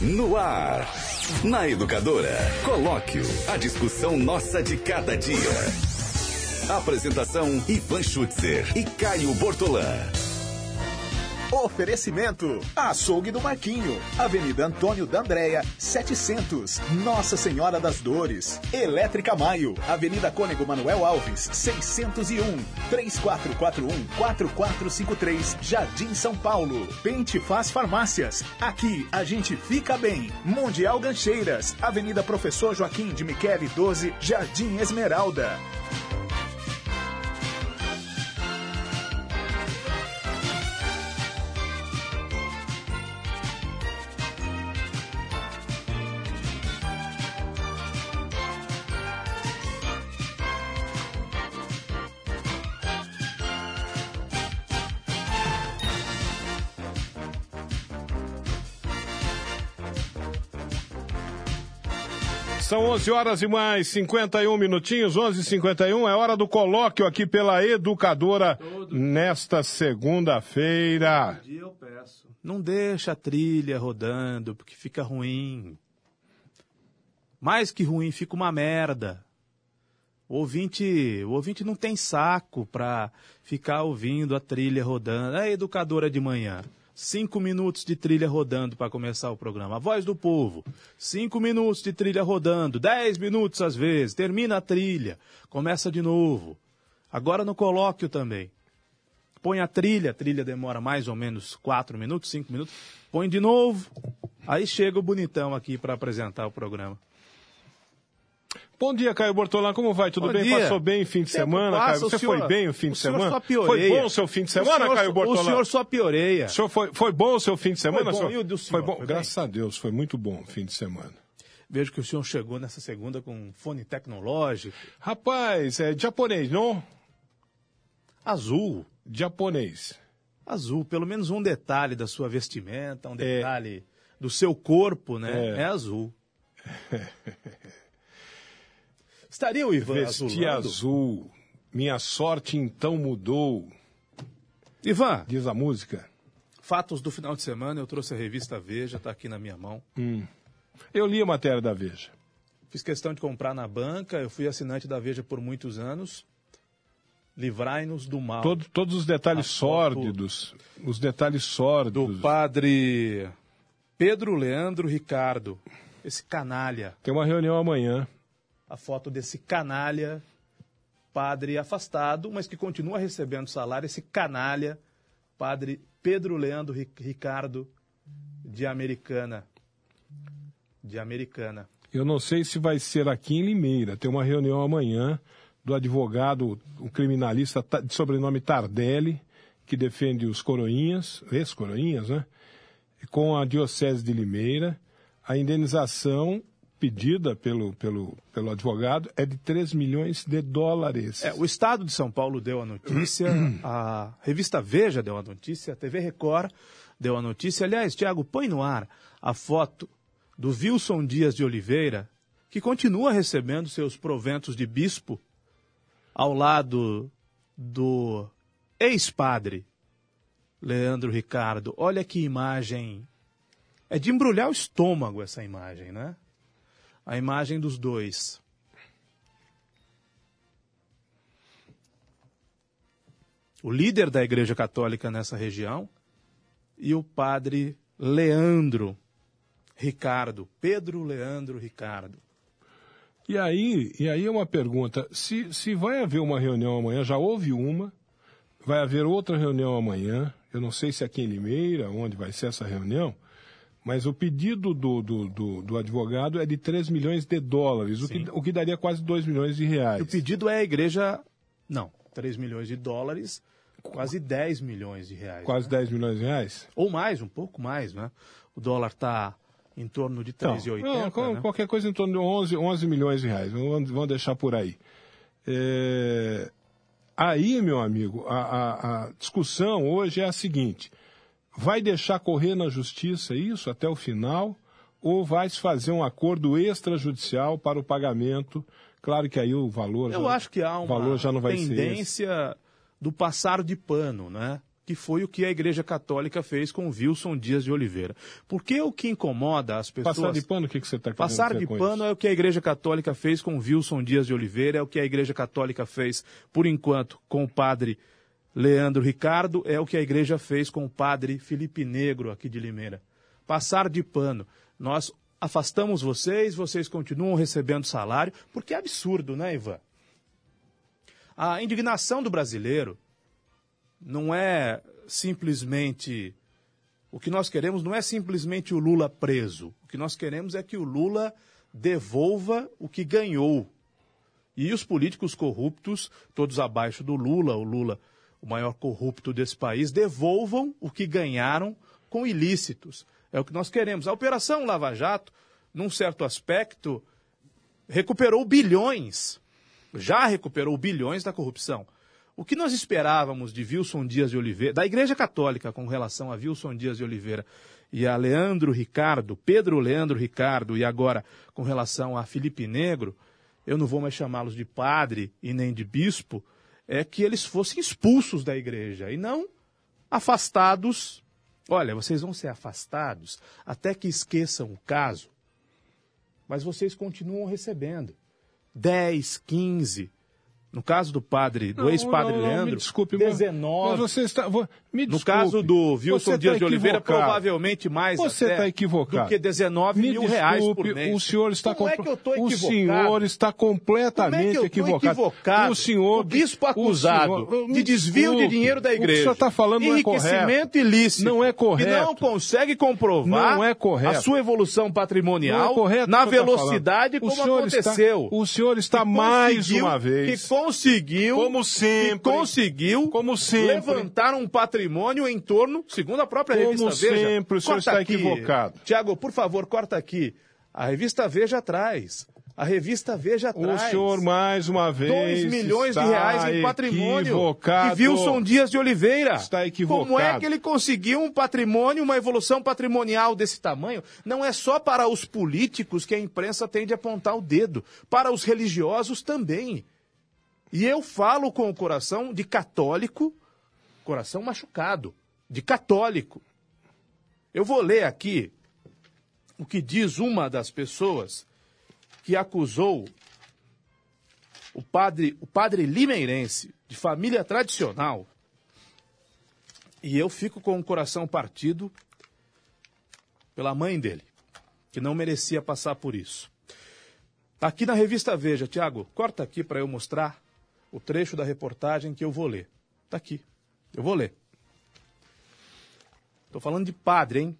No ar. Na Educadora. Colóquio. A discussão nossa de cada dia. Apresentação: Ivan Schutzer e Caio Bortolã. Oferecimento: Açougue do Marquinho, Avenida Antônio da Andréia, 700, Nossa Senhora das Dores. Elétrica Maio, Avenida Cônego Manuel Alves, 601, 3441-4453, Jardim São Paulo. Pente Faz Farmácias, aqui a gente fica bem. Mundial Gancheiras, Avenida Professor Joaquim de Michele 12, Jardim Esmeralda. São 11 horas e mais 51 minutinhos, 11h51. É hora do colóquio aqui pela Educadora nesta segunda-feira. Todo eu peço. Não deixa a trilha rodando, porque fica ruim. Mais que ruim, fica uma merda. O ouvinte, o ouvinte não tem saco pra ficar ouvindo a trilha rodando. É educadora de manhã. Cinco minutos de trilha rodando para começar o programa. A voz do povo. Cinco minutos de trilha rodando. Dez minutos às vezes. Termina a trilha. Começa de novo. Agora no colóquio também. Põe a trilha. A trilha demora mais ou menos quatro minutos, cinco minutos. Põe de novo. Aí chega o bonitão aqui para apresentar o programa. Bom dia, Caio Bortolã. Como vai? Tudo Bom bem? dia. Passou bem o fim de Tempo semana, passa, Caio? o Você senhor- foi bem o fim o de senhor semana? só Foi pioreia. bom o seu fim de O semana, senhor- Caio Bortolã? O senhor só pioreia. O senhor foi, foi bom o seu fim de semana? bom, senhor? e o do Foi senhor? bom. Foi Graças a Deus, foi muito bom o fim de semana. Vejo que o senhor chegou nessa segunda com um fone tecnológico. Rapaz, é japonês, não? Azul. Japonês. Azul. Pelo menos um detalhe da sua vestimenta, um detalhe do seu corpo, né? É. É, azul. Estaria o Ivan Vesti azulando? azul. Minha sorte então mudou, Ivan, diz a música. fatos do final de semana, eu trouxe a revista Veja, está aqui na minha mão. Eu li a matéria da Veja. Fiz questão de comprar na banca, eu fui assinante da Veja por muitos anos. Livrai-nos do mal. Todo- todos os detalhes sórdidos. Os detalhes do sórdidos. padre Pedro Leandro Ricardo. Esse canalha. Tem uma reunião amanhã. A foto desse canalha, padre afastado, mas que continua recebendo salário, esse canalha, padre Pedro Leandro Ri- Ricardo, de Americana. De Americana. Eu não sei se vai ser aqui em Limeira. Tem uma reunião amanhã do advogado, o criminalista Ta- de sobrenome Tardelli, que defende os coroinhas, ex-coroinhas, né? Com a Diocese de Limeira. A indenização pedida pelo, pelo, pelo advogado é de 3 milhões de dólares. É, o Estado de São Paulo deu a notícia, a revista Veja deu a notícia, a TV Record deu a notícia. Aliás, Tiago, põe no ar a foto do Wilson Dias de Oliveira, que continua recebendo seus proventos de bispo ao lado do ex-padre Leandro Ricardo. Olha que imagem. É de embrulhar o estômago essa imagem, né? A imagem dos dois. o líder da Igreja Católica nessa região, e o padre Leandro Ricardo, Pedro Leandro Ricardo. E aí, e aí é uma pergunta: se, se vai haver uma reunião amanhã, já houve uma, vai haver outra reunião amanhã, eu não sei se é aqui em Limeira, onde vai ser essa reunião, mas o pedido do, do, do, do advogado é de 3 milhões de dólares, o que, o que daria quase 2 milhões de reais. E o pedido é a igreja. Não, 3 milhões de dólares, quase 10 milhões de reais. Quase né? 10 milhões de reais? Ou mais, um pouco mais, né? O dólar está em torno de Então, 3,80. não, qual- né? Qualquer coisa em torno de 11, 11 milhões de reais. Vamos, vamos deixar por aí. É, Aí, meu amigo, a, a- a discussão hoje é a seguinte: vai deixar correr na justiça isso até o final? Ou vai se fazer um acordo extrajudicial para o pagamento? Claro que aí o valor Eu já, acho que há uma valor já não vai tendência do passar de pano, né? que foi o que a Igreja Católica fez com Wilson Dias de Oliveira. Porque o que incomoda as pessoas. Passar de pano, o que, que você está querendo Passar de pano isso? é o que a Igreja Católica fez com Wilson Dias de Oliveira, é o que a Igreja Católica fez, por enquanto, com o padre Leandro Ricardo, é o que a Igreja fez com o padre Felipe Negro, aqui de Limeira. Passar de pano. Nós afastamos vocês, vocês continuam recebendo salário, porque é absurdo, né, Ivan? A indignação do brasileiro não é simplesmente. O que nós queremos não é simplesmente o Lula preso. O que nós queremos é que o Lula devolva o que ganhou. E os políticos corruptos, todos abaixo do Lula, o Lula, o maior corrupto desse país, devolvam o que ganharam com ilícitos. É o que nós queremos. A Operação Lava Jato, num certo aspecto, recuperou bilhões. Já recuperou bilhões da corrupção. O que nós esperávamos de Wilson Dias de Oliveira, da Igreja Católica com relação a Wilson Dias de Oliveira e a Leandro Ricardo, Pedro Leandro Ricardo, e agora com relação a Felipe Negro, eu não vou mais chamá-los de padre e nem de bispo, é que eles fossem expulsos da igreja e não afastados. Olha, vocês vão ser afastados até que esqueçam o caso, mas vocês continuam recebendo 10, 15, no caso do padre, do ex-padre Leandro, me desculpe, 19. Mas você está, me no desculpe, caso do Wilson você Dias tá de Oliveira, provavelmente mais Você está equivocado. do que 19 Me mil reais por desculpe, mês. O senhor está Como é compl- que eu O equivocado? senhor está completamente é equivocado. equivocado? O senhor O bispo o acusado senhor- me de desvio de desculpe, dinheiro da O que o igreja. senhor está falando não é correto. Enriquecimento ilícito. Não é correto. Que não consegue comprovar Não é correto. a sua evolução patrimonial Não é correto na o velocidade. O como senhor está- aconteceu. o senhor está mais uma vez. Conseguiu. Como sempre. Conseguiu. Como sempre. Levantar um patrimônio em torno, segundo a própria Como revista Veja. sempre, o senhor está aqui. equivocado. Tiago, por favor, corta aqui. A revista Veja atrás. A revista Veja O atrás. senhor, mais uma vez. 2 milhões de reais em patrimônio. Equivocado. E Wilson Dias de Oliveira. Está equivocado. Como é que ele conseguiu um patrimônio, uma evolução patrimonial desse tamanho? Não é só para os políticos que a imprensa tem de apontar o dedo. Para os religiosos também. E eu falo com o coração de católico, coração machucado, de católico. Eu vou ler aqui o que diz uma das pessoas que acusou o padre, o padre limeirense, de família tradicional, e eu fico com o coração partido pela mãe dele, que não merecia passar por isso. Tá aqui na revista Veja, Tiago, corta aqui para eu mostrar o trecho da reportagem que eu vou ler. Tá aqui. Eu vou ler. Estou falando de padre, hein?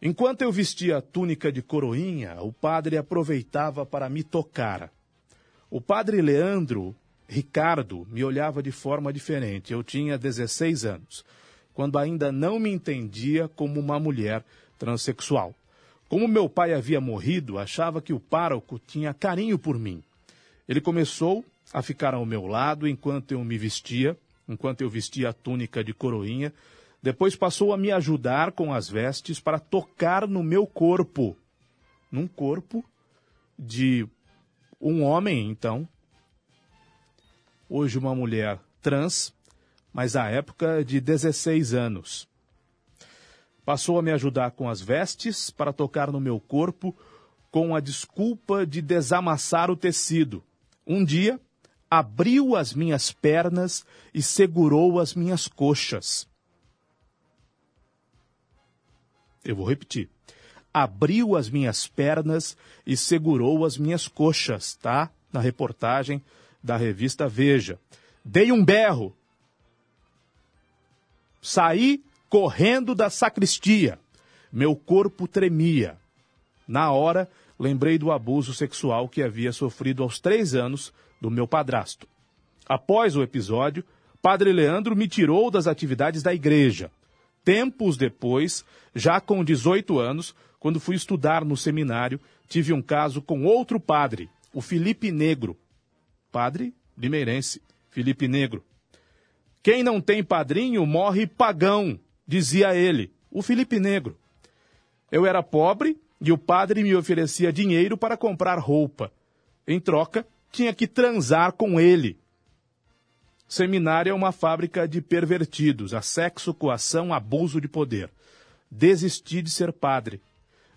Enquanto eu vestia a túnica de coroinha, o padre aproveitava para me tocar. O padre Leandro Ricardo me olhava de forma diferente. Eu tinha 16 anos, quando ainda não me entendia como uma mulher transexual. Como meu pai havia morrido, achava que o pároco tinha carinho por mim. Ele começou a ficar ao meu lado enquanto eu me vestia, enquanto eu vestia a túnica de coroinha. Depois passou a me ajudar com as vestes para tocar no meu corpo. Num corpo de um homem, então. Hoje uma mulher trans, mas à época de 16 anos. Passou a me ajudar com as vestes para tocar no meu corpo com a desculpa de desamassar o tecido. Um dia, abriu as minhas pernas e segurou as minhas coxas. Eu vou repetir. Abriu as minhas pernas e segurou as minhas coxas, tá? Na reportagem da revista Veja. Dei um berro. Saí correndo da sacristia. Meu corpo tremia. Na hora, lembrei do abuso sexual que havia sofrido aos três anos do meu padrasto. Após o episódio, Padre Leandro me tirou das atividades da igreja. Tempos depois, já com 18 anos, quando fui estudar no seminário, tive um caso com outro padre, o Felipe Negro. Padre limeirense, Felipe Negro. Quem não tem padrinho morre pagão, dizia ele, o Felipe Negro. Eu era pobre e o padre me oferecia dinheiro para comprar roupa. Em troca, tinha que transar com ele. Seminário é uma fábrica de pervertidos, a sexo, coação, abuso de poder. Desisti de ser padre.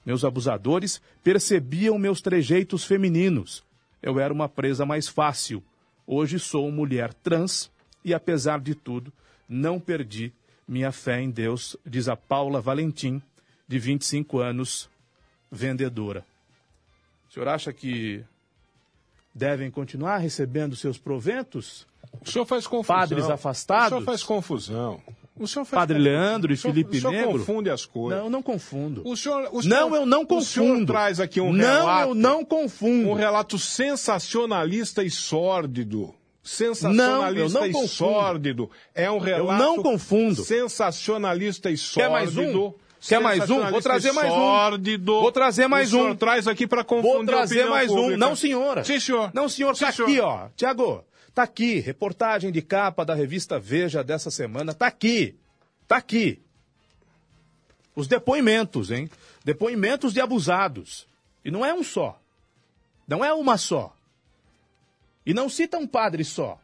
Meus abusadores percebiam meus trejeitos femininos. Eu era uma presa mais fácil. Hoje sou mulher trans e, apesar de tudo, não perdi minha fé em Deus, diz a Paula Valentim, de 25 anos, vendedora. O senhor acha que devem continuar recebendo seus proventos? O senhor faz confusão. Padres afastados? O senhor faz confusão. O senhor faz Padre confusão. Leandro e O senhor- Felipe O senhor Negro? confunde as coisas. Não, não confundo. O senhor, o senhor- Não, eu não O senhor confundo. traz aqui um não, relato. eu não confundo. Um relato sensacionalista e sórdido. Sensacionalista Não, eu não e confundo. sórdido. É um relato não confundo. sensacionalista e sórdido. Quer mais um? Quer mais um? Vou trazer mais um. Sórdido. Vou trazer mais um. traz aqui para confundir Vou trazer mais um. pública. Não, senhora. Sim, senhor. Não, senhor, Sim, tá senhor. aqui, ó. Tiago, tá aqui. Reportagem de capa da revista Veja dessa semana. Tá aqui. Tá aqui. Os depoimentos, hein? Depoimentos de abusados. E não é um só. Não é uma só. E não cita um padre só.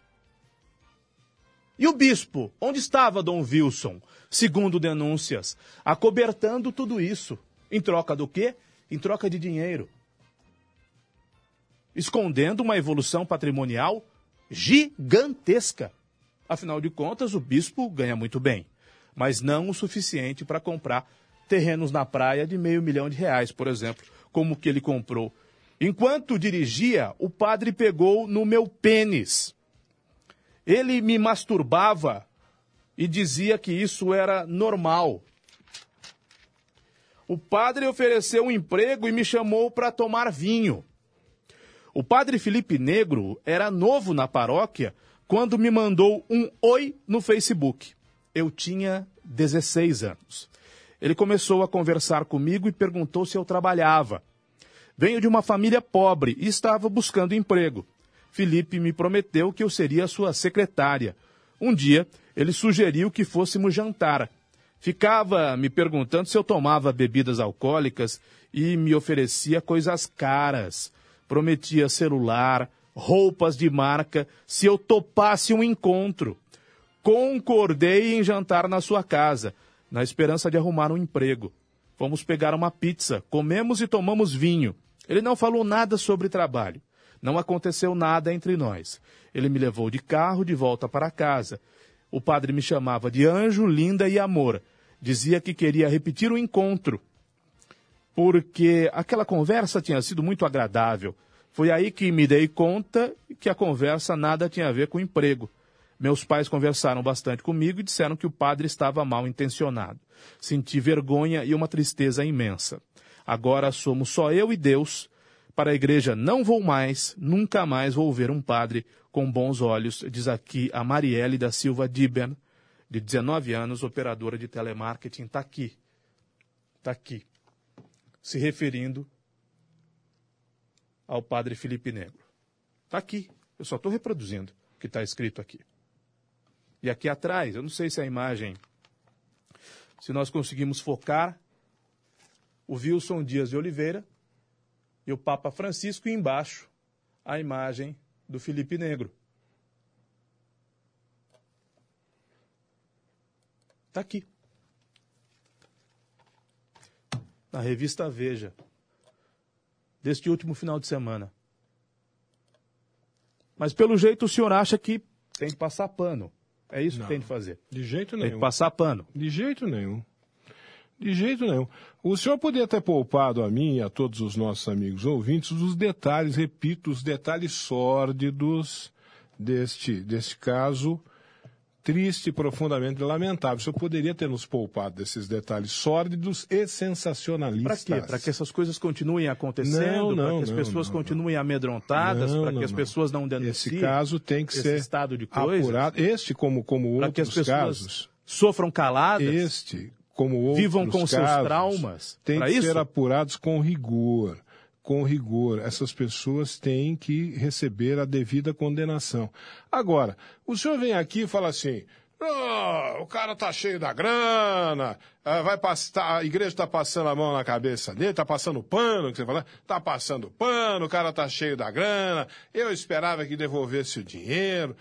E o bispo? Onde estava Dom Wilson? Segundo denúncias, acobertando tudo isso. Em troca do quê? Em troca de dinheiro. Escondendo uma evolução patrimonial gigantesca. Afinal de contas, o bispo ganha muito bem, mas não o suficiente para comprar terrenos na praia de meio milhão de reais, por exemplo, como que ele comprou. Enquanto dirigia, o padre pegou no meu pênis. Ele me masturbava e dizia que isso era normal. O padre ofereceu um emprego e me chamou para tomar vinho. O padre Felipe Negro era novo na paróquia quando me mandou um oi no Facebook. Eu tinha 16 anos. Ele começou a conversar comigo e perguntou se eu trabalhava. Venho de uma família pobre e estava buscando emprego. Felipe me prometeu que eu seria sua secretária. Um dia, ele sugeriu que fôssemos jantar. Ficava me perguntando se eu tomava bebidas alcoólicas e me oferecia coisas caras. Prometia celular, roupas de marca, se eu topasse um encontro. Concordei em jantar na sua casa, na esperança de arrumar um emprego. Fomos pegar uma pizza, comemos e tomamos vinho. Ele não falou nada sobre trabalho. Não aconteceu nada entre nós. Ele me levou de carro de volta para casa. O padre me chamava de anjo, linda e amor. Dizia que queria repetir o encontro, porque aquela conversa tinha sido muito agradável. Foi aí que me dei conta que a conversa nada tinha a ver com emprego. Meus pais conversaram bastante comigo e disseram que o padre estava mal intencionado. Senti vergonha e uma tristeza imensa. Agora somos só eu e Deus. Para a igreja não vou mais, nunca mais vou ver um padre com bons olhos, diz aqui a Marielle da Silva Diben, de 19 anos, operadora de telemarketing. Está aqui. Está aqui. Se referindo ao padre Felipe Negro. Está aqui. Eu só estou reproduzindo o que está escrito aqui. E aqui atrás, eu não sei se a imagem, se nós conseguimos focar o Wilson Dias de Oliveira e o Papa Francisco e embaixo a imagem do Felipe Negro. Está aqui. Na revista Veja, deste último final de semana. Mas pelo jeito o senhor acha que tem que passar pano. É isso Não. que tem de fazer. De jeito Tem que nenhum. passar pano. De jeito nenhum. De jeito nenhum. O senhor poderia ter poupado a mim e a todos os nossos amigos ouvintes os detalhes, repito, os detalhes sórdidos deste, deste caso triste e profundamente lamentável. O senhor poderia ter nos poupado desses detalhes sórdidos e Para sensacionalistas. quê? Para que essas coisas continuem acontecendo, para que as não, pessoas não, continuem amedrontadas, Não, para que as pessoas não denunciem Esse caso tem que ser estado de coisas, apurado. Este, como, como para que as outros pessoas casos, sofram caladas, este, como outros vivam com seus casos, traumas. Tem Para que isso? ser apurados com rigor. Com rigor. Essas pessoas têm que receber a devida condenação. Agora, o senhor vem aqui e fala assim. "Ah, o cara tá cheio da grana, ah, vai passar, a igreja está passando a mão na cabeça dele, tá passando pano, que você fala, tá passando pano, o cara tá cheio da grana, eu esperava que devolvesse o dinheiro.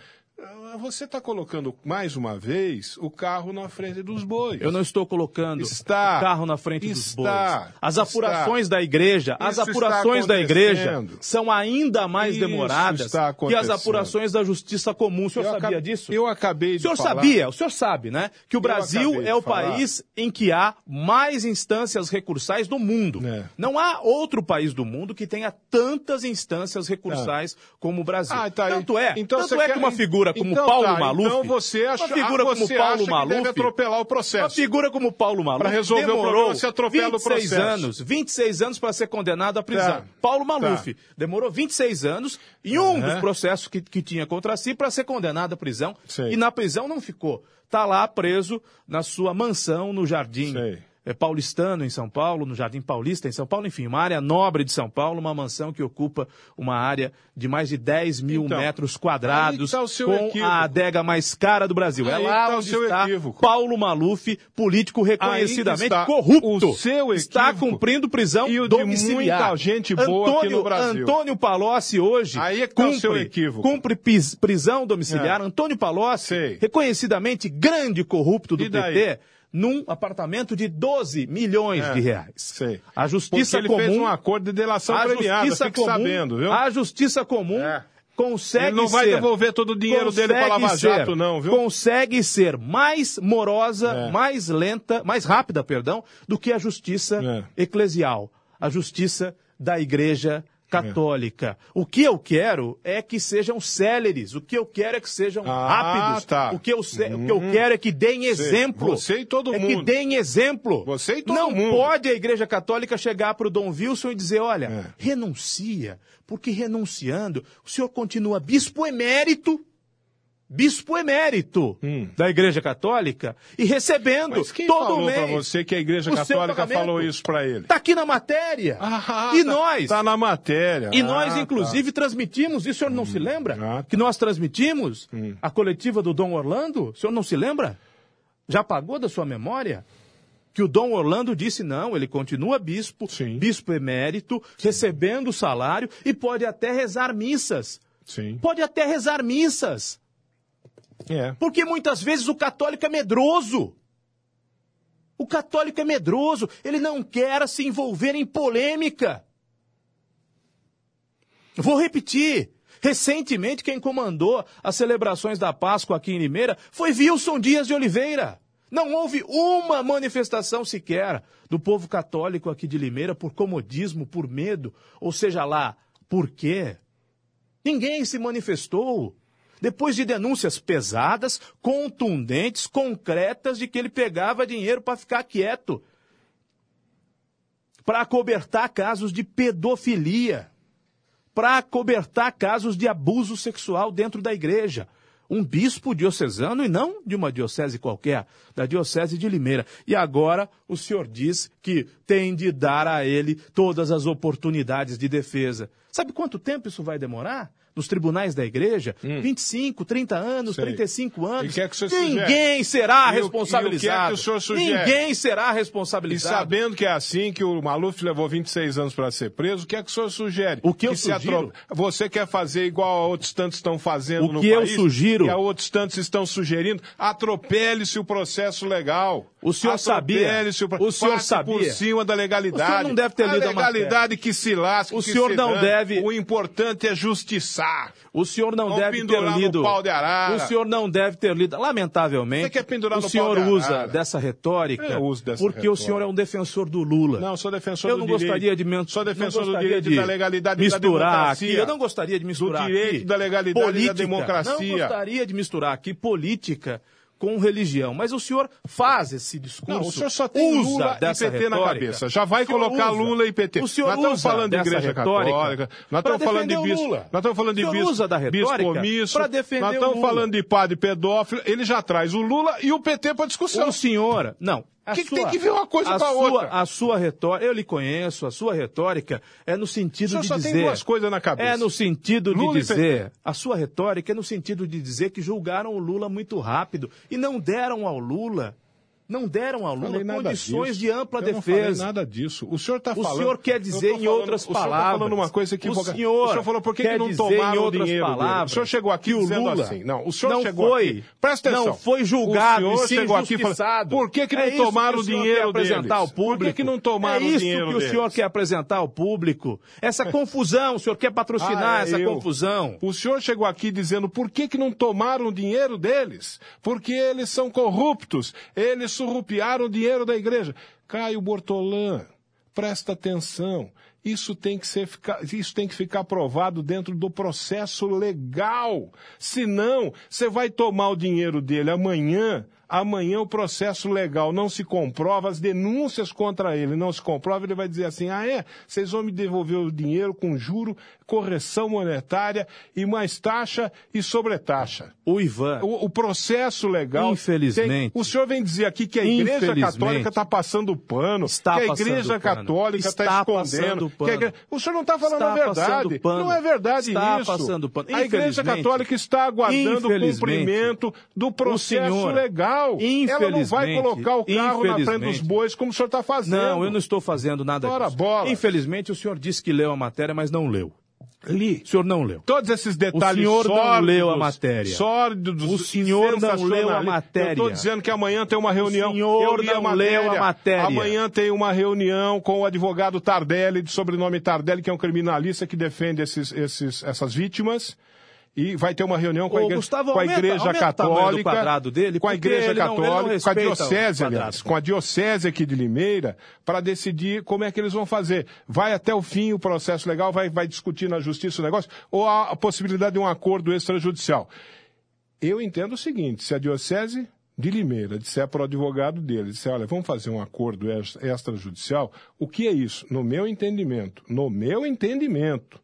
Você está colocando mais uma vez o carro na frente dos bois. Eu não estou colocando Está. o carro na frente dos Está. bois. As apurações da igreja, as apurações está da igreja são ainda mais Isso demoradas está que as apurações da justiça comum. O senhor Eu sabia acabei- disso? Eu acabei O de senhor falar. sabia, o senhor sabe, né? Que o Brasil é o falar. país em que há mais instâncias recursais do mundo. É. Não há outro país do mundo que tenha tantas instâncias recursais como o Brasil. Ah, tá tanto é, Então tanto é que uma figura como Então Paulo tá, Maluf, então você acha- uma figura ah, como Paulo Maluf, deve atropelar o processo. Uma figura como Paulo Maluf Pra resolver o demorou problema, você atropela o 26 processo. anos, 26 anos para ser condenado à prisão. Tá. Paulo Maluf demorou 26 anos em um Uhum. dos processos que, que tinha contra si para ser condenado à prisão. Sei. E na prisão não ficou. Está lá preso na sua mansão no Jardim Sei. É, Paulistano, em São Paulo, no Jardim Paulista, em São Paulo, enfim, uma área nobre de São Paulo, uma mansão que ocupa uma área de mais de 10 mil Então, metros quadrados, tá com equívoco. a adega mais cara do Brasil. é Aí lá tá o onde seu está equívoco. Paulo Maluf, político reconhecidamente corrupto. o seu está cumprindo prisão e o domiciliar. muita gente boa Antônio, aqui no Brasil. Antônio Palocci hoje Aí é que tá cumpre, seu equívoco. cumpre pis- prisão domiciliar. É. Antônio Palocci, Sei. reconhecidamente grande corrupto do? PT, num apartamento de 12 milhões É, de reais. sei. A justiça Porque ele comum, fez um acordo de delação a premiada, justiça fique comum, sabendo, viu? A justiça comum É. consegue Ele não vai ser- devolver todo o dinheiro dele consegue Lava ser- Jato, não, viu? Consegue ser mais morosa, É. mais lenta, mais rápida, perdão, do que a justiça É. eclesial, a justiça da Igreja Católica. O que eu quero é que sejam céleres. O que eu quero é que sejam Ah, rápidos. tá. O, que eu, se- o que eu quero é que deem exemplo. Você e todo é mundo. que deem exemplo. Você e todo Não mundo. pode a Igreja Católica chegar para o Dom Wilson e dizer: olha, É. renuncia, porque renunciando, o senhor continua bispo emérito. Bispo emérito Hum. da Igreja Católica e recebendo Mas quem todo falou mês. pra você que a Igreja Católica falou isso pra ele? Tá aqui na matéria. Ah, e tá- nós? Tá na matéria. E Ah, nós, tá. inclusive, transmitimos, isso o senhor não se lembra? Ah, tá. Que nós transmitimos a coletiva do Dom Orlando? O senhor não se lembra? Já apagou da sua memória? Que o Dom Orlando disse não, ele continua bispo, Sim. bispo emérito, recebendo o salário e pode até rezar missas. Sim. Pode até rezar missas. É. Porque muitas vezes o católico é medroso. O católico é medroso, ele não quer se envolver em polêmica. Vou repetir. Recentemente, quem comandou as celebrações da Páscoa aqui em Limeira foi Wilson Dias de Oliveira. Não houve uma manifestação sequer do povo católico aqui de Limeira por comodismo, por medo, ou seja lá, por quê? Ninguém se manifestou. Depois de denúncias pesadas, contundentes, concretas de que ele pegava dinheiro para ficar quieto, para acobertar casos de pedofilia, para acobertar casos de abuso sexual dentro da igreja. Um bispo diocesano e não de uma diocese qualquer, da diocese de Limeira. E agora o senhor diz que tem de dar a ele todas as oportunidades de defesa. Sabe quanto tempo isso vai demorar? Nos tribunais da igreja? 25, 30 anos, Hum. Sei. 35 anos. E o que é que o Ninguém será E o- e o que é que responsabilizado. o senhor sugere? Ninguém será E responsabilizado. sabendo que é assim, que o Maluf levou 26 anos para ser preso, o que é que o senhor sugere? O que eu se sugiro? Você quer fazer igual a outros tantos estão fazendo O no que eu país? sugiro- E a outros tantos estão sugerindo? Atropele-se o processo legal. O senhor sabia? Atropele-se O, O senhor sabia? por cima da legalidade. O senhor não deve ter lido a legalidade que se lasque, O que senhor se não dane. deve- O importante é justiçar. O senhor não Vão deve ter lido. pau de. O senhor não deve ter lido. Lamentavelmente. Você quer pendurar o no senhor pau de usa dessa retórica Eu uso dessa porque o retórica. senhor é um defensor do Lula. Não, sou defensor eu do não direito. gostaria de men- Sou defensor não do direito de da legalidade e da misturar aqui. Eu não gostaria de misturar direito, aqui da legalidade e da política. democracia. Não gostaria de misturar aqui política com religião, mas o senhor faz esse discurso. Não, o senhor só tem usa Lula e PT na retórica. cabeça. Já vai colocar usa. Lula e PT. O senhor nós estamos falando de igreja retórica católica, nós estamos falando de bispo, Lula. nós estamos falando de bispo, usa da retórica bispo omisso, pra defender nós estamos falando de padre pedófilo, ele já traz o Lula e o PT para discussão. O senhor, não. A Que que tem que ver uma coisa a com a sua- outra? A sua retórica, eu lhe conheço, a sua retórica é no sentido de só dizer. tem duas coisas na cabeça. É no sentido de Lula e dizer. A sua retórica é no sentido de dizer que julgaram o Lula muito rápido e não deram ao Lula Não deram ao Lula condições disso. de ampla eu Não falei defesa. nada disso. O senhor está O falando. senhor quer eu dizer tô em falando- outras O senhor palavras. falando uma coisa equivocada. O senhor senhor falou por que, que não em tomaram o outras dinheiro dele? palavras O senhor chegou aqui que o Lula assim. Não, o senhor não chegou foi- aqui. Presta atenção. não foi julgado O senhor chegou aqui injustiçado. por que, que não É isso tomaram que o dinheiro quer apresentar ao deles? público? Por que, que não tomaram é isso o dinheiro que o deles? senhor quer apresentar ao público. Essa confusão, o senhor quer patrocinar Ah, é essa eu. confusão. O senhor chegou aqui dizendo por que, que não tomaram o dinheiro deles? Porque eles são corruptos. Eles surrupiaram o dinheiro da igreja. Caio Bortolã, presta atenção. Isso tem que ser isso tem que ficar aprovado dentro do processo legal. Senão, você vai tomar o dinheiro dele amanhã. Amanhã o processo legal não se comprova, as denúncias contra ele não se comprovam, ele vai dizer assim: ah, é? Vocês vão me devolver o dinheiro com juro, correção monetária e mais taxa e sobretaxa. O Ivan, O, o processo legal. Infelizmente. tem- o senhor vem dizer aqui que a Igreja. Católica está passando pano, Está que a passando Igreja pano. Católica está Está escondendo. passando que a igre- pano. O senhor não está falando Está a verdade. passando pano. Não é verdade Está isso. passando pano. A Igreja. Católica está aguardando o cumprimento do processo senhor, legal. Ela não vai colocar o carro na frente dos bois como o senhor está fazendo. não, eu não estou fazendo nada Ora, disso. bola. Infelizmente, o senhor disse que leu a matéria, mas não leu. Li. O senhor não leu. Todos esses detalhes senhor não sórdidos, leu a matéria. Sórdidos, O senhor não leu a matéria. Eu estou dizendo que amanhã tem uma reunião. senhor eu a não matéria. leu a matéria. Amanhã tem uma reunião com o advogado Tardelli, de sobrenome Tardelli, que é um criminalista que defende esses, esses, essas vítimas. E vai ter uma reunião com a igreja, Gustavo, com a igreja aumenta católica. dele, com a igreja ele não- não católica, com a diocese, aliás, com a diocese aqui de Limeira, para decidir como é que eles vão fazer. Vai até o fim o processo legal, vai, vai discutir na justiça o negócio, ou há a possibilidade de um acordo extrajudicial. Eu entendo o seguinte, se a diocese de Limeira disser para o advogado dele, disser, olha, vamos fazer um acordo ex- extrajudicial, o que é isso? No meu entendimento, no meu entendimento,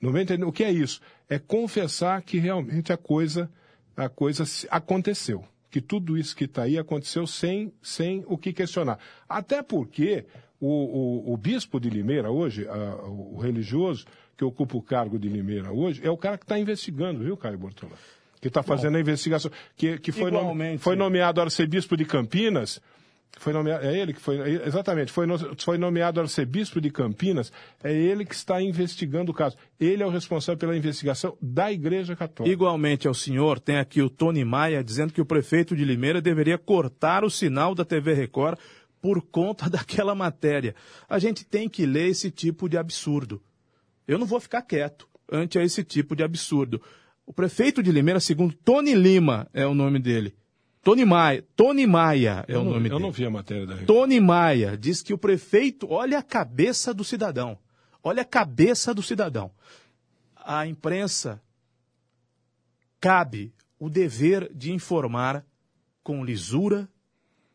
no meu entendimento, o que é isso? É confessar que realmente a coisa, a coisa aconteceu. Que tudo isso que está aí aconteceu sem, sem o que questionar. Até porque o, o, o bispo de Limeira hoje, a- o religioso que ocupa o cargo de Limeira hoje, é o cara que está investigando, viu, Caio Bortolã? Que está fazendo a investigação. Que, que foi, nome- foi nomeado arcebispo de Campinas. Foi nomeado, é ele que foi, é- exatamente, foi, foi nomeado arcebispo de Campinas, é ele que está investigando o caso. Ele é o responsável pela investigação da Igreja Católica. Igualmente ao senhor, tem aqui o Tony Maia dizendo que o prefeito de Limeira deveria cortar o sinal da TV Record por conta daquela matéria. A gente tem que ler esse tipo de absurdo. Eu não vou ficar quieto ante a esse tipo de absurdo. O prefeito de Limeira, segundo Tony Lima, é o nome dele. Tony Maia, Tony Maia é eu o não, nome eu dele. não vi a matéria da Record. Tony Maia diz que o prefeito, olha a cabeça do cidadão. Olha a cabeça do cidadão. A imprensa cabe o dever de informar com lisura,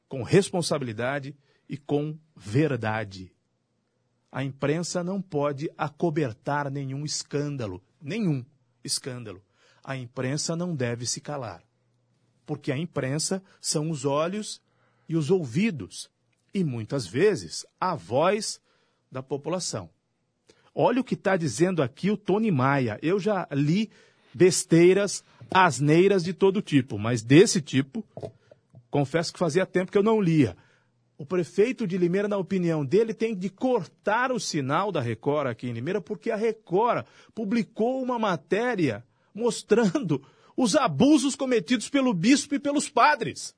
com responsabilidade e com verdade. A imprensa não pode acobertar nenhum escândalo, nenhum escândalo. A imprensa não deve se calar porque a imprensa são os olhos e os ouvidos, e muitas vezes a voz da população. Olha o que está dizendo aqui o Tony Maia. Eu já li besteiras, asneiras de todo tipo, mas desse tipo, confesso que fazia tempo que eu não lia. O prefeito de Limeira, na opinião dele, tem de cortar o sinal da Record aqui em Limeira, porque a Record publicou uma matéria mostrando os abusos cometidos pelo bispo e pelos padres.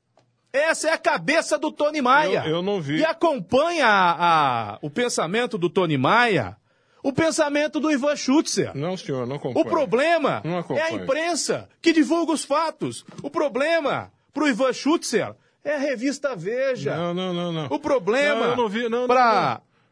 Essa é a cabeça do Tony Maia. Eu- eu não vi. E acompanha a- a- o pensamento do Tony Maia, o pensamento do Ivan Schutzer. Não, senhor, não O acompanho. problema Não é a imprensa que divulga os fatos. O problema pro Ivan Schutzer é a revista Veja. Não, não, não, não. O problema Não,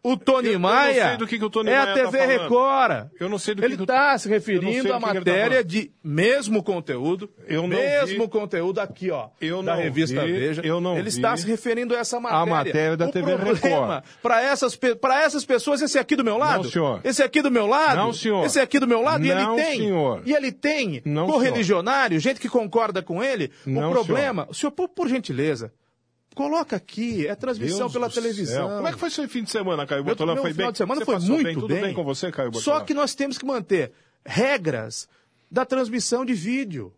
o Tony Eu- eu não Maia sei do que que o Tony é Maia a tá TV falando. Record. Eu não sei do Ele que o- está se referindo à ele tá matéria falando. de mesmo conteúdo, Eu não mesmo vi. conteúdo aqui, ó, Eu da não revista vi, Veja. eu não Ele vi. está se referindo a essa matéria. matéria da o TV Record. para essas para essas pessoas esse aqui do meu lado? Não, senhor. Esse aqui do meu lado? Não, senhor. Esse aqui do meu lado e Não, ele tem. senhor. E ele tem Não, correligionário, gente que concorda com ele. Não, o problema, senhor, por, por gentileza, coloca aqui, é transmissão Deus pela televisão. céu. Como é que foi seu fim de semana, Caio Meu, meu Foi final bem? de semana Você foi muito bem? Tudo bem. com você, Caio Bortolã? Só que nós temos que manter regras da transmissão de vídeo.